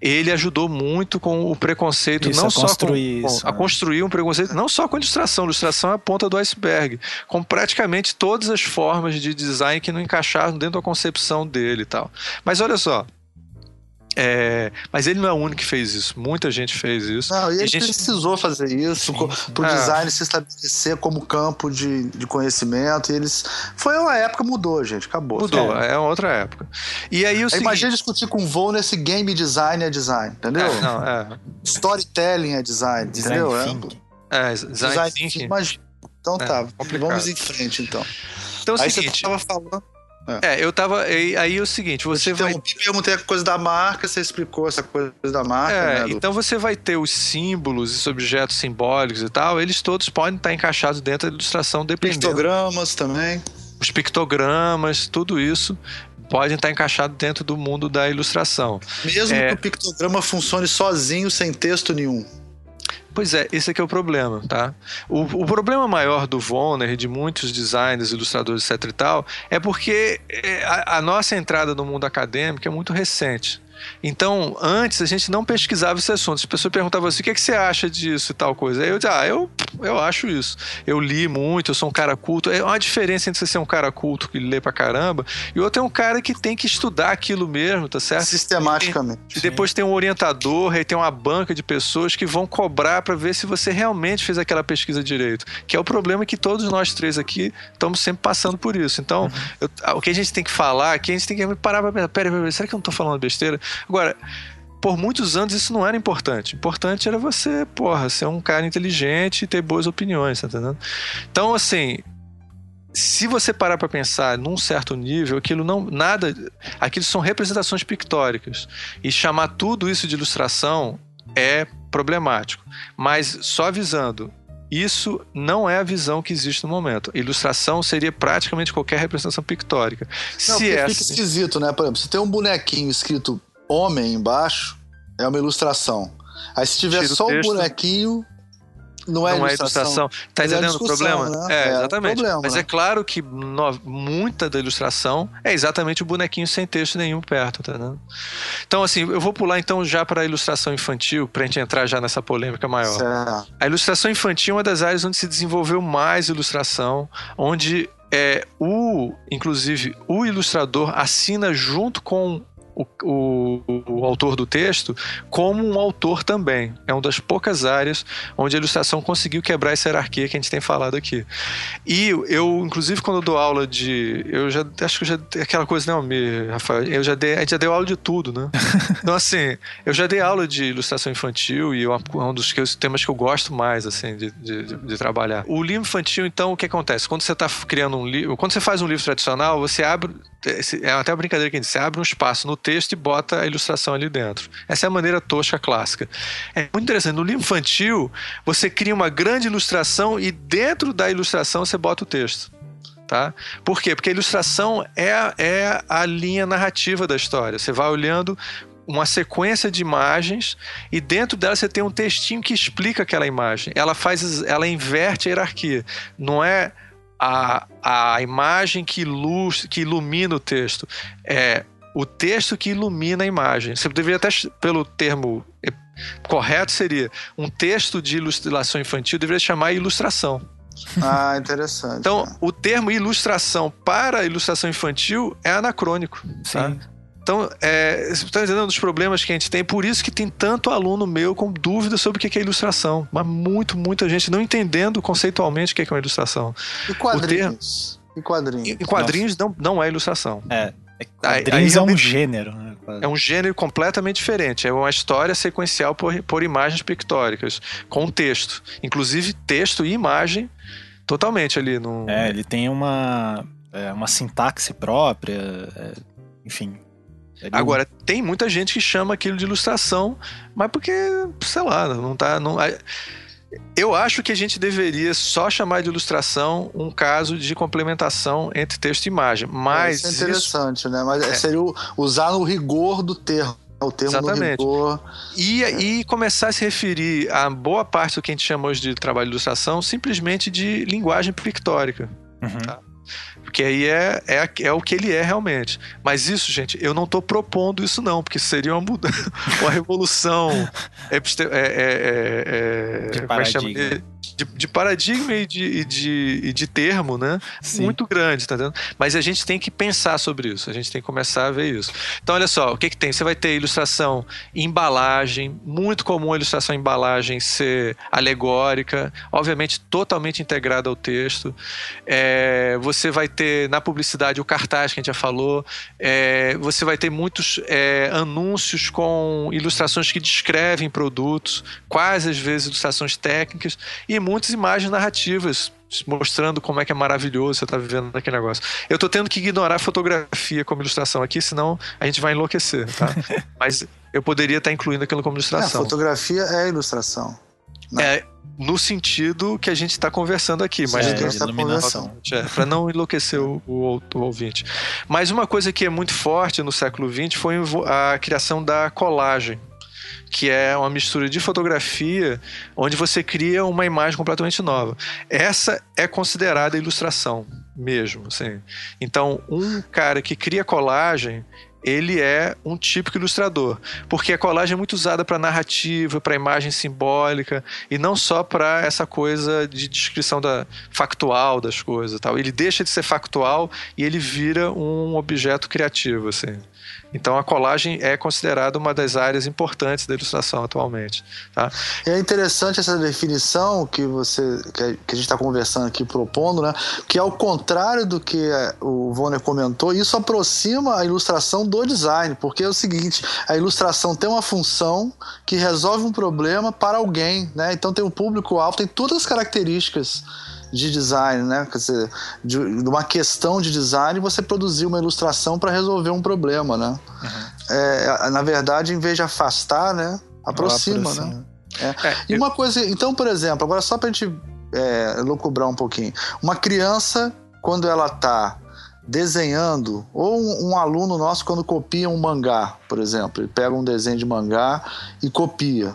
ele ajudou muito com o preconceito, isso, não só construir com, isso, a né? construir um preconceito, não só com a ilustração, a ilustração é a ponta do iceberg, com praticamente todas as formas de design que não encaixaram dentro da concepção dele e tal. Mas olha só, é, mas ele não é o único que fez isso. Muita gente fez isso. Não, e, e ele gente... precisou fazer isso para o é. design se estabelecer como campo de, de conhecimento. E eles. Foi uma época, mudou, gente. Acabou. Mudou, é, é outra época. E aí o seguinte... Imagina discutir com o Vô nesse game design é design, entendeu? É, não, é. Storytelling é design, design entendeu? Thinking. É, design, design thinking. Mas, então tá, complicado. vamos em frente então. Então é o aí seguinte. Você tava falando É. é, eu tava. Aí, aí é o seguinte, você vai. Eu perguntei a coisa da marca, você explicou essa coisa da marca. É, né, então você vai ter os símbolos, esses objetos simbólicos e tal, eles todos podem estar encaixados dentro da ilustração, dependendo. Pictogramas também. Os pictogramas, tudo isso podem estar encaixados dentro do mundo da ilustração. Mesmo é... que o pictograma funcione sozinho, sem texto nenhum. Pois é, esse aqui é o problema, tá? O, o problema maior do Vonner e de muitos designers, ilustradores, etc e tal, é porque é, a, a nossa entrada no mundo acadêmico é muito recente. Então, antes a gente não pesquisava esse assunto. As pessoas perguntavam assim: o que, é que você acha disso e tal coisa? Aí eu dizia: ah, eu, eu acho isso. Eu li muito, eu sou um cara culto. É uma diferença entre você ser um cara culto que lê pra caramba e outro é um cara que tem que estudar aquilo mesmo, tá certo? Sistematicamente. E, e depois tem um orientador, aí tem uma banca de pessoas que vão cobrar para ver se você realmente fez aquela pesquisa direito. Que é o problema que todos nós três aqui estamos sempre passando por isso. Então, uhum. eu, o que a gente tem que falar aqui, a gente tem que parar pra pensar: pera, pera, será que eu não tô falando besteira? Agora, por muitos anos isso não era importante. Importante era você, porra, ser um cara inteligente e ter boas opiniões, tá entendendo? Então, assim, se você parar para pensar num certo nível, aquilo não nada, aquilo são representações pictóricas e chamar tudo isso de ilustração é problemático. Mas só avisando, isso não é a visão que existe no momento. Ilustração seria praticamente qualquer representação pictórica. Não, se essa... fica esquisito, né? Por exemplo, se tem um bonequinho escrito homem embaixo, é uma ilustração. Aí se tiver Tira só o bonequinho, não é não ilustração. É ilustração. Tá é entendendo é o problema? Né? É, é, exatamente. Problema, Mas né? é claro que no, muita da ilustração é exatamente o bonequinho sem texto nenhum perto, tá entendendo? Então, assim, eu vou pular então já para a ilustração infantil, pra gente entrar já nessa polêmica maior. Certo. A ilustração infantil é uma das áreas onde se desenvolveu mais ilustração, onde é, o, inclusive, o ilustrador assina junto com o, o, o, autor do texto como um autor também. É uma das poucas áreas onde a ilustração conseguiu quebrar essa hierarquia que a gente tem falado aqui. E eu, inclusive, quando eu dou aula de. Eu já acho que eu já. Aquela coisa, não, me, Rafael, eu já dei, a gente já deu aula de tudo, né? Então, assim, eu já dei aula de ilustração infantil e é um dos temas que eu gosto mais, assim, de, de, de trabalhar. O livro infantil, então, o que acontece? Quando você está criando um livro. Quando você faz um livro tradicional, você abre é até uma brincadeira que a gente você abre um espaço no texto e bota a ilustração ali dentro. Essa é a maneira tosca clássica. É muito interessante. No livro infantil, você cria uma grande ilustração e dentro da ilustração você bota o texto. Tá? Por quê? Porque a ilustração é, é a linha narrativa da história. Você vai olhando uma sequência de imagens e dentro dela você tem um textinho que explica aquela imagem. Ela faz, ela inverte a hierarquia. Não é a, a imagem que, luz, que ilumina o texto. É o texto que ilumina a imagem. Você deveria até, pelo termo correto, seria um texto de ilustração infantil, deveria chamar ilustração. Ah, interessante. Então, o termo ilustração para ilustração infantil é anacrônico. Tá? Sim. Tá? Então, é, você está entendendo os problemas que a gente tem? Por isso que tem tanto aluno meu com dúvidas sobre o que é ilustração. Mas muito, muita gente não entendendo conceitualmente o que é uma ilustração. E quadrinhos? Termo, e quadrinhos? E quadrinhos não, não é ilustração. É. é quadrinhos aí, aí, é um gênero. Né? É um gênero completamente diferente. É uma história sequencial por, por imagens pictóricas, com texto. Inclusive texto e imagem totalmente ali. No... É, ele tem uma, é, uma sintaxe própria, é, enfim, Agora, tem muita gente que chama aquilo de ilustração, mas porque, sei lá, não tá. Não, eu acho que a gente deveria só chamar de ilustração um caso de complementação entre texto e imagem. Mas isso é interessante, isso... né? Mas é. seria usar no rigor do termo. O termo Exatamente. Rigor... E, é. e começar a se referir a boa parte do que a gente chama hoje de trabalho de ilustração simplesmente de linguagem pictórica. Uhum. Tá? Porque aí é, é, é o que ele é realmente. Mas isso, gente, eu não estou propondo isso, não, porque seria uma mudança, uma revolução é, é, é, de paradigma de, de paradigma e de, e de, e de termo, né? Sim. Muito grande, tá entendendo? Mas a gente tem que pensar sobre isso, a gente tem que começar a ver isso. Então, olha só, o que, que tem? Você vai ter ilustração embalagem, muito comum a ilustração embalagem ser alegórica, obviamente totalmente integrada ao texto. É, você vai ter na publicidade o cartaz que a gente já falou, é, você vai ter muitos é, anúncios com ilustrações que descrevem produtos, quase às vezes ilustrações técnicas, e muitas imagens narrativas mostrando como é que é maravilhoso você tá vivendo naquele negócio. Eu tô tendo que ignorar a fotografia como ilustração aqui, senão a gente vai enlouquecer, tá? Mas eu poderia estar incluindo aquilo como ilustração. É, a fotografia é ilustração. Né? É, no sentido que a gente está conversando aqui, mas é, de iluminação. É, para não enlouquecer o, o, o, ouvinte. Mas uma coisa que é muito forte no século XX foi a criação da colagem que é uma mistura de fotografia onde você cria uma imagem completamente nova. Essa é considerada ilustração mesmo, assim. Então, um cara que cria colagem, ele é um típico ilustrador, porque a colagem é muito usada para narrativa, para imagem simbólica e não só para essa coisa de descrição da factual das coisas, tal. Ele deixa de ser factual e ele vira um objeto criativo, assim. Então a colagem é considerada uma das áreas importantes da ilustração atualmente. Tá? É interessante essa definição que você que a gente está conversando aqui propondo, né? Que ao contrário do que é, o Vonner comentou, isso aproxima a ilustração do design, porque é o seguinte: a ilustração tem uma função que resolve um problema para alguém, né? Então tem um público alto, tem todas as características de design, né? Quer dizer, de, de uma questão de design você produzir uma ilustração para resolver um problema, né? Uhum. É, na verdade, em vez de afastar, né? Aproxima, aproxima. né? É. É, e uma coisa, então, por exemplo, agora só para a gente é, lucubrar um pouquinho, uma criança quando ela está desenhando, ou um, um, aluno nosso quando copia um mangá, por exemplo, ele pega um desenho de mangá e copia,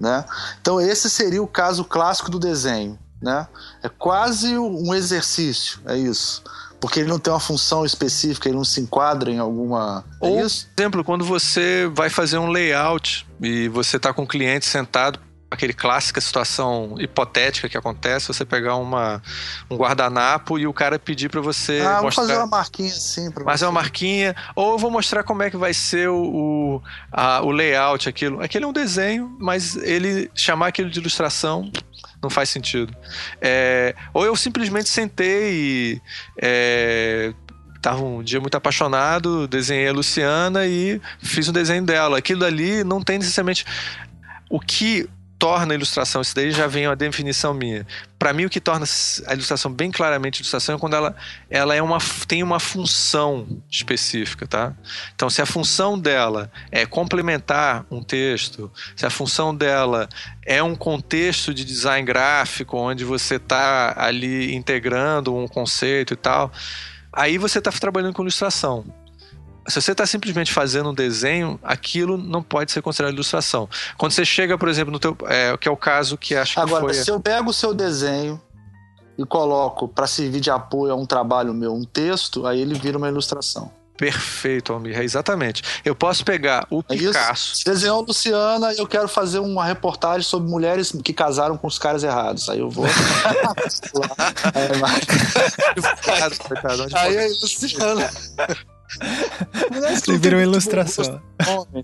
né? Então esse seria o caso clássico do desenho né? É quase um exercício, é isso. Porque ele não tem uma função específica, ele não se enquadra em alguma. É Ou, isso? por exemplo, quando você vai fazer um layout e você está com o cliente sentado aquele clássica situação hipotética que acontece, você pegar uma, um guardanapo e o cara pedir para você ah, mostrar... vou fazer uma marquinha assim para Fazer uma marquinha, ou eu vou mostrar como é que vai ser o, o, a, o layout, aquilo. Aquele é um desenho, mas ele chamar aquilo de ilustração não faz sentido. É, ou eu simplesmente sentei e é, tava um dia muito apaixonado, desenhei a Luciana e fiz um desenho dela. Aquilo ali não tem necessariamente. O que torna a ilustração, isso daí já vem uma definição minha. Para mim, o que torna a ilustração bem claramente ilustração é quando ela, ela é uma, tem uma função específica, tá? Então, se a função dela é complementar um texto, se a função dela é um contexto de design gráfico, onde você está ali integrando um conceito e tal, aí você está trabalhando com ilustração se você está simplesmente fazendo um desenho, aquilo não pode ser considerado ilustração. Quando você chega, por exemplo, no teu, é, que é o caso que acho Agora, que foi... se eu pego o seu desenho e coloco para servir de apoio a um trabalho meu, um texto, aí ele vira uma ilustração. Perfeito, Almir, exatamente. Eu posso pegar o é Picasso. Isso. Desenhou Luciana e eu quero fazer uma reportagem sobre mulheres que casaram com os caras errados. Aí eu vou. é, mas... aí é Luciana. Ele virou ilustração.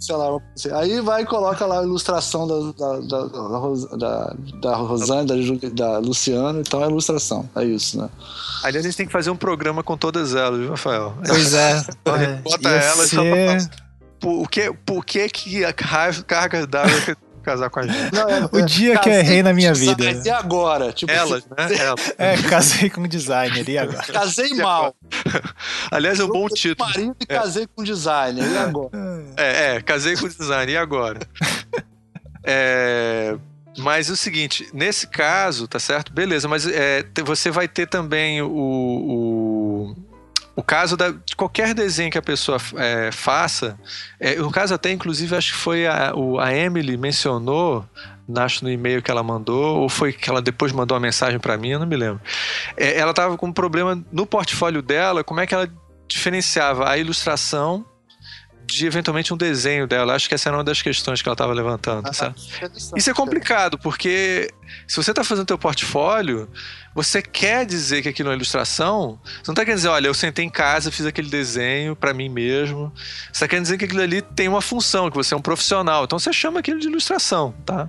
sei lá, aí vai e coloca lá a ilustração da, da, da, da, da Rosane, da, da Luciana, então é ilustração. É isso, né? Aliás, a gente tem que fazer um programa com todas elas, viu, Rafael? Pois é. Bota elas ser... só pra por que, por que, que a carga d'água casar com a gente. Não, é, o dia que eu errei na minha vida. E agora? Tipo, Elas, né? Elas. É, casei com designer, e agora? Casei mal. Aliás, é um bom título. marido e é. casei com designer, e agora? É, é, casei com designer, e agora? é... Mas é o seguinte, nesse caso, tá certo? Beleza, mas é, você vai ter também o, o o caso da, de qualquer desenho que a pessoa é, faça, é, no caso até inclusive acho que foi a, o, a Emily mencionou, acho no e-mail que ela mandou, ou foi que ela depois mandou uma mensagem para mim, eu não me lembro. É, ela estava com um problema no portfólio dela, como é que ela diferenciava a ilustração de eventualmente um desenho dela. Acho que essa era uma das questões que ela estava levantando. Ah, Isso é complicado, porque se você está fazendo teu portfólio, você quer dizer que aquilo é uma ilustração, você não está querendo dizer, olha, eu sentei em casa, fiz aquele desenho para mim mesmo. Você está querendo dizer que aquilo ali tem uma função, que você é um profissional. Então você chama aquilo de ilustração, tá?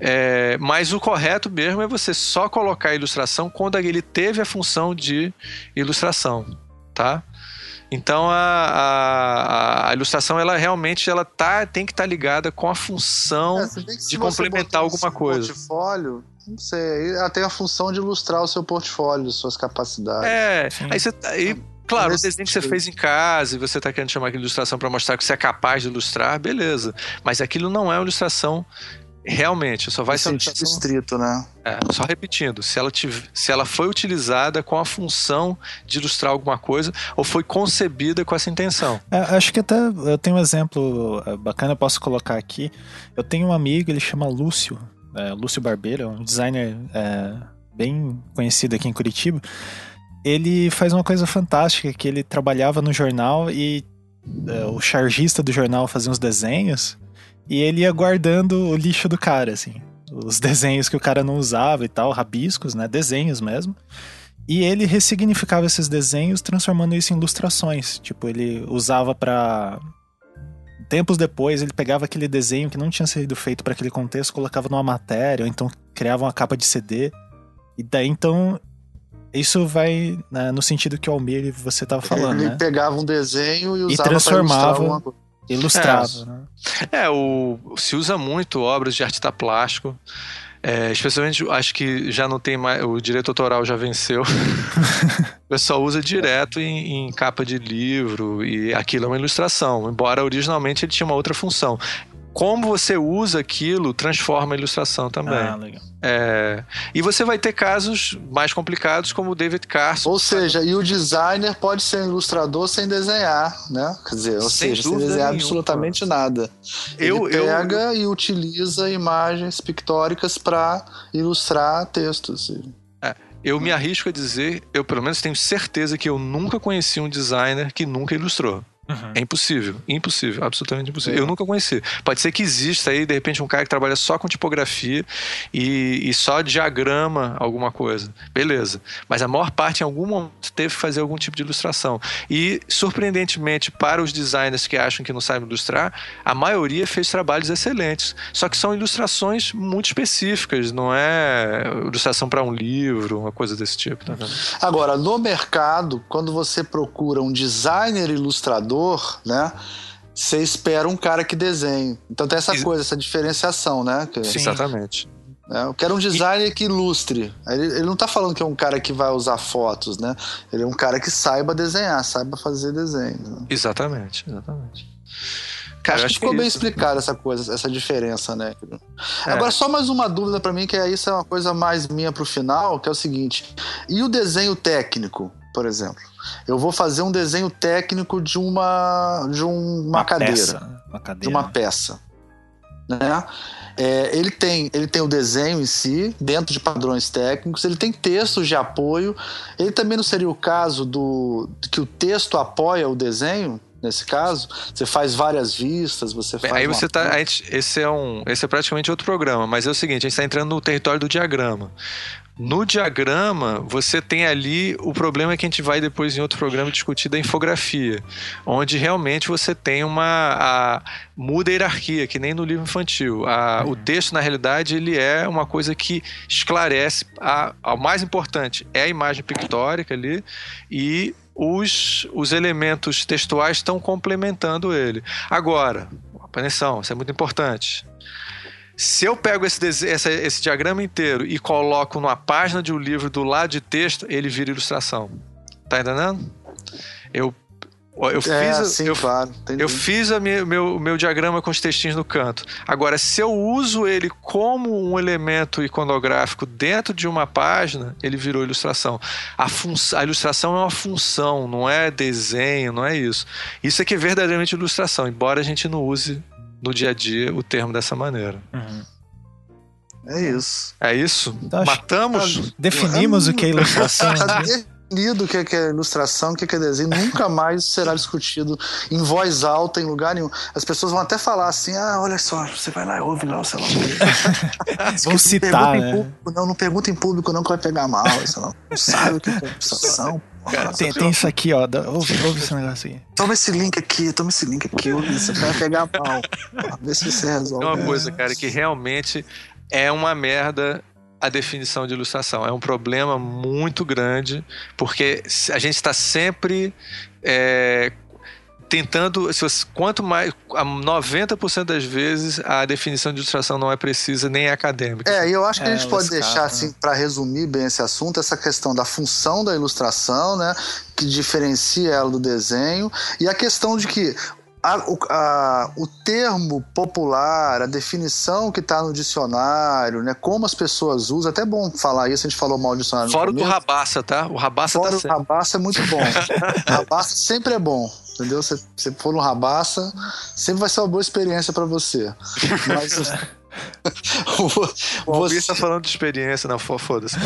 É, mas o correto mesmo é você só colocar a ilustração quando ele teve a função de ilustração tá? Então a, a, a, ilustração ela realmente ela tá, tem que estar tá ligada com a função é, de complementar alguma coisa. Portfólio, não sei, ela tem a função de ilustrar o seu portfólio, suas capacidades. É, aí você aí, Claro, o desenho que você fez em casa e você está querendo chamar aquilo de ilustração para mostrar que você é capaz de ilustrar, beleza. Mas aquilo não é uma ilustração realmente, só vai ser um distrito, né? É, só repetindo, se ela, tive, se ela foi utilizada com a função de ilustrar alguma coisa ou foi concebida com essa intenção. É, acho que até eu tenho um exemplo é, bacana, eu posso colocar aqui. Eu tenho um amigo, ele chama Lúcio, é, Lúcio Barbeiro, é um designer é, bem conhecido aqui em Curitiba. Ele faz uma coisa fantástica, que ele trabalhava no jornal e é, o chargista do jornal fazia uns desenhos e ele ia guardando o lixo do cara, assim. Os desenhos que o cara não usava e tal, rabiscos, né? Desenhos mesmo. E ele ressignificava esses desenhos, transformando isso em ilustrações. Tipo, ele usava para Tempos depois, ele pegava aquele desenho que não tinha sido feito para aquele contexto, colocava numa matéria, ou então criava uma capa de CD. E daí, então, isso vai né, no sentido que o Almir você estava falando, ele né? pegava um desenho e usava e transformava Ilustrado. É, né? é, o, se usa muito obras de artista plástico. É, especialmente, acho que já não tem mais. O direito autoral já venceu. o pessoal usa direto em, em, capa de livro e aquilo é uma ilustração, embora originalmente ele tinha uma outra função como você usa aquilo transforma a ilustração também. Ah, legal. É, e você vai ter casos mais complicados como o David Carson. Ou seja, e o designer pode ser um ilustrador sem desenhar, né? Quer dizer, ou sem seja, sem desenhar nenhuma. absolutamente nada. Eu, Ele pega eu... e utiliza imagens pictóricas para ilustrar textos. É, eu me arrisco a dizer, eu pelo menos tenho certeza que eu nunca conheci um designer que nunca ilustrou. Uhum. É impossível, impossível, absolutamente impossível. É. Eu nunca conheci. Pode ser que exista aí, de repente, um cara que trabalha só com tipografia e, e só diagrama alguma coisa. Beleza. Mas a maior parte, em algum momento, teve que fazer algum tipo de ilustração. E, surpreendentemente, para os designers que acham que não sabem ilustrar, a maioria fez trabalhos excelentes. Só que são ilustrações muito específicas, não é ilustração para um livro, uma coisa desse tipo. Tá Agora, no mercado, quando você procura um designer ilustrador, né? Você espera um cara que desenhe. Então tem essa coisa, essa diferenciação, né? Que, Sim. Exatamente. É, eu quero um designer e... que ilustre. Ele, ele, não está falando que é um cara que vai usar fotos, né? Ele é um cara que saiba desenhar, saiba fazer desenho. Né? Exatamente, exatamente. Cara, acho que ficou que é bem explicada essa coisa, essa diferença, né? É. Agora, só mais uma dúvida para mim, que é isso é uma coisa mais minha pro final, que é o seguinte: e o desenho técnico, por exemplo? Eu vou fazer um desenho técnico de uma de um, uma, uma cadeira, peça, uma cadeira, de uma peça, né? É, ele tem ele tem o desenho em si dentro de padrões técnicos, ele tem textos de apoio. Ele também não seria o caso do que o texto apoia o desenho? nesse caso, você faz várias vistas, você faz. Aí você uma... tá. Gente, esse é um. Esse é praticamente outro programa, mas é o seguinte, a gente está entrando no território do diagrama. No diagrama, você tem ali o problema que a gente vai depois em outro programa discutir da infografia, onde realmente você tem uma a, muda a hierarquia, que nem no livro infantil. A. O texto, na realidade, ele é uma coisa que esclarece. A, mais importante é a imagem pictórica ali e os, os elementos textuais estão complementando ele. Agora, atenção, isso é muito importante. Se eu pego esse, esse, esse diagrama inteiro e coloco numa página de um livro do lado de texto, ele vira ilustração. Tá entendendo? Eu eu é, fiz, sim, eu, claro, eu fiz o meu, meu, meu diagrama com os textinhos no canto. Agora, se eu uso ele como um elemento iconográfico dentro de uma página, ele virou ilustração. A, a ilustração é uma função, não é desenho, não é isso. Isso é que é verdadeiramente ilustração, embora a gente não use no dia a dia o termo dessa maneira. Uhum. É isso. É isso? Então, Matamos? Definimos o que é ilustração. Tá definido o que é ilustração, o que é desenho, nunca mais será discutido em voz alta, em lugar nenhum. As pessoas vão até falar assim: ah, olha só, você vai lá e ouve lá o celular. Vão citar. Né? Público, não, não pergunta em público, não, que vai pegar mal. Você não, não sabe o que é ilustração. Cara, tem, tem isso aqui, ó. Ouve, ouve esse negócio aqui. Toma esse link aqui, toma esse link aqui, ouve, você vai pegar mal. Vê se você resolve. É uma coisa, cara, que realmente é uma merda a definição de ilustração. É um problema muito grande, porque a gente está sempre é, tentando. Se quanto mais. 90% das vezes a definição de ilustração não é precisa nem é acadêmica. É, e eu acho que é, a gente pode deixar, assim, para resumir bem esse assunto, essa questão da função da ilustração, né? Que diferencia ela do desenho, e a questão de que a, o, a, o termo popular, a definição que está no dicionário, né, como as pessoas usam, até é bom falar isso, a gente falou mal do dicionário. Fora do rabaça, tá? O rabaça Fora tá o sempre. rabaça é muito bom. rabaça sempre é bom, entendeu? Se você for no rabaça, sempre vai ser uma boa experiência para você. Mas... o Almir está falando de experiência, não, foda-se.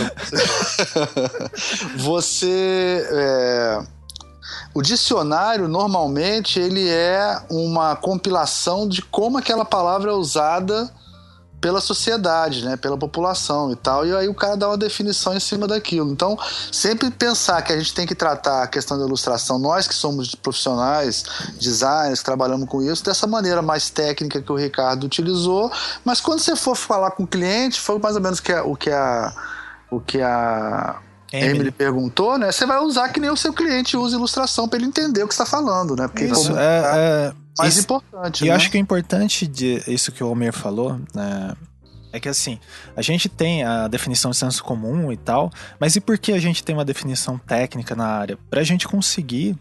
você... É o dicionário, normalmente, ele é uma compilação de como aquela palavra é usada pela sociedade, né, pela população e tal, e aí o cara dá uma definição em cima daquilo. Então, sempre pensar que a gente tem que tratar a questão da ilustração, nós que somos profissionais, designers, que trabalhamos com isso, dessa maneira mais técnica que o Ricardo utilizou, mas quando você for falar com o cliente, foi mais ou menos que a, o que a o que a Emily. Emily perguntou, né? Você vai usar que nem o seu cliente usa ilustração para ele entender o que está falando, né? Porque isso é, é mais isso, importante. E né? eu acho que é importante de isso que o Almir falou, né? É que assim, a gente tem a definição de senso comum e tal, mas e por que a gente tem uma definição técnica na área? Para a gente conseguir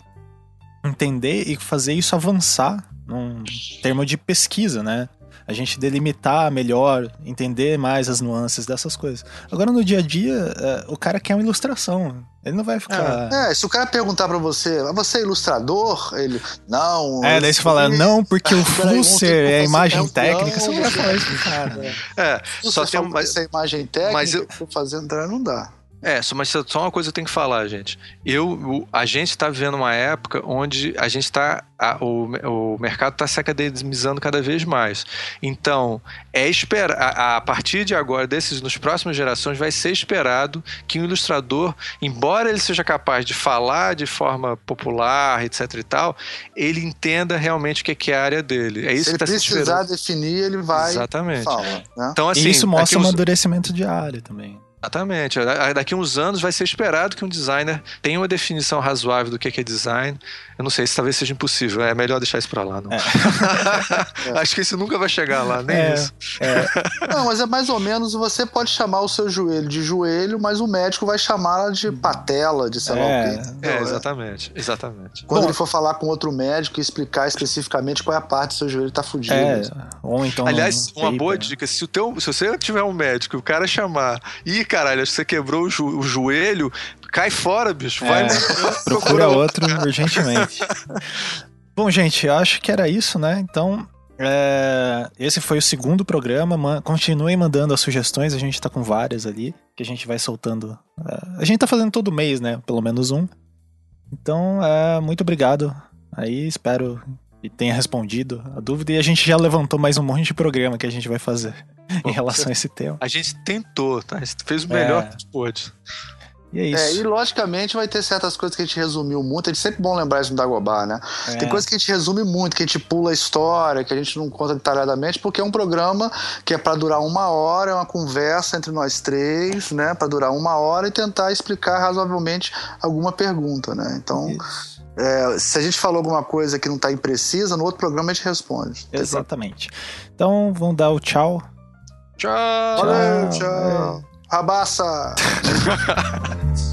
entender e fazer isso avançar num termo de pesquisa, né? A gente delimitar melhor, entender mais as nuances dessas coisas. Agora, no dia a dia, é, o cara quer uma ilustração. Ele não vai ficar. É, é se o cara perguntar para você, ah, você é ilustrador? Ele, não. É, daí você fala, não, porque o Flusser é imagem técnica. Você não vai falar isso pro cara. É, só tem uma. Essa imagem técnica, mas eu... fazendo não dá. É, mas só uma coisa eu tenho que falar, gente. Eu, a gente está vivendo uma época onde a gente está. O, o mercado está se academizando cada vez mais. Então, é esperar. A, a, partir de agora, desses, nos próximas gerações, vai ser esperado que o ilustrador, embora ele seja capaz de falar de forma popular, etc e tal, ele entenda realmente o que é a área dele. É isso se que está se precisar definir, ele vai. Exatamente. Fala, né? então, assim, e isso mostra um amadurecimento de área também. Exatamente. Daqui a uns anos vai ser esperado que um designer tenha uma definição razoável do que é design. Eu não sei se talvez seja impossível. É melhor deixar isso pra lá, não. É. Acho que isso nunca vai chegar lá, nem é, isso. É. Não, mas é mais ou menos você pode chamar o seu joelho de joelho, mas o médico vai chamar de patela, de sei lá o é. quê. É, exatamente. Exatamente. Quando Bom, ele for falar com outro médico e explicar especificamente qual é a parte do seu joelho que tá fudido. É, ou então. Aliás, uma boa dica: se, o teu, se você tiver um médico e o cara chamar. Ih, caralho, acho que você quebrou o, jo o joelho, cai fora, bicho. Vai, é, procura outro urgentemente. Bom, gente, acho que era isso, né? Então, é, esse foi o segundo programa. Man, continuem mandando as sugestões, a gente tá com várias ali, que a gente vai soltando. É, a gente tá fazendo todo mês, né? Pelo menos um. Então, é, muito obrigado. Aí espero que tenha respondido a dúvida. E a gente já levantou mais um monte de programa que a gente vai fazer em relação a esse tema. A gente tentou, tá? A gente fez o melhor é. que pôde. E é isso. É, e logicamente vai ter certas coisas que a gente resumiu muito. É sempre bom lembrar isso no Dagobah, né? É. Tem coisas que a gente resume muito, que a gente pula a história, que a gente não conta detalhadamente, porque é um programa que é para durar uma hora, é uma conversa entre nós três, né? Para durar uma hora e tentar explicar razoavelmente alguma pergunta, né? Então. É, se a gente falou alguma coisa que não está imprecisa, no outro programa a gente responde. Exatamente. Então, vamos dar o tchau. Tchau. Valeu, tchau. tchau. Rabaça!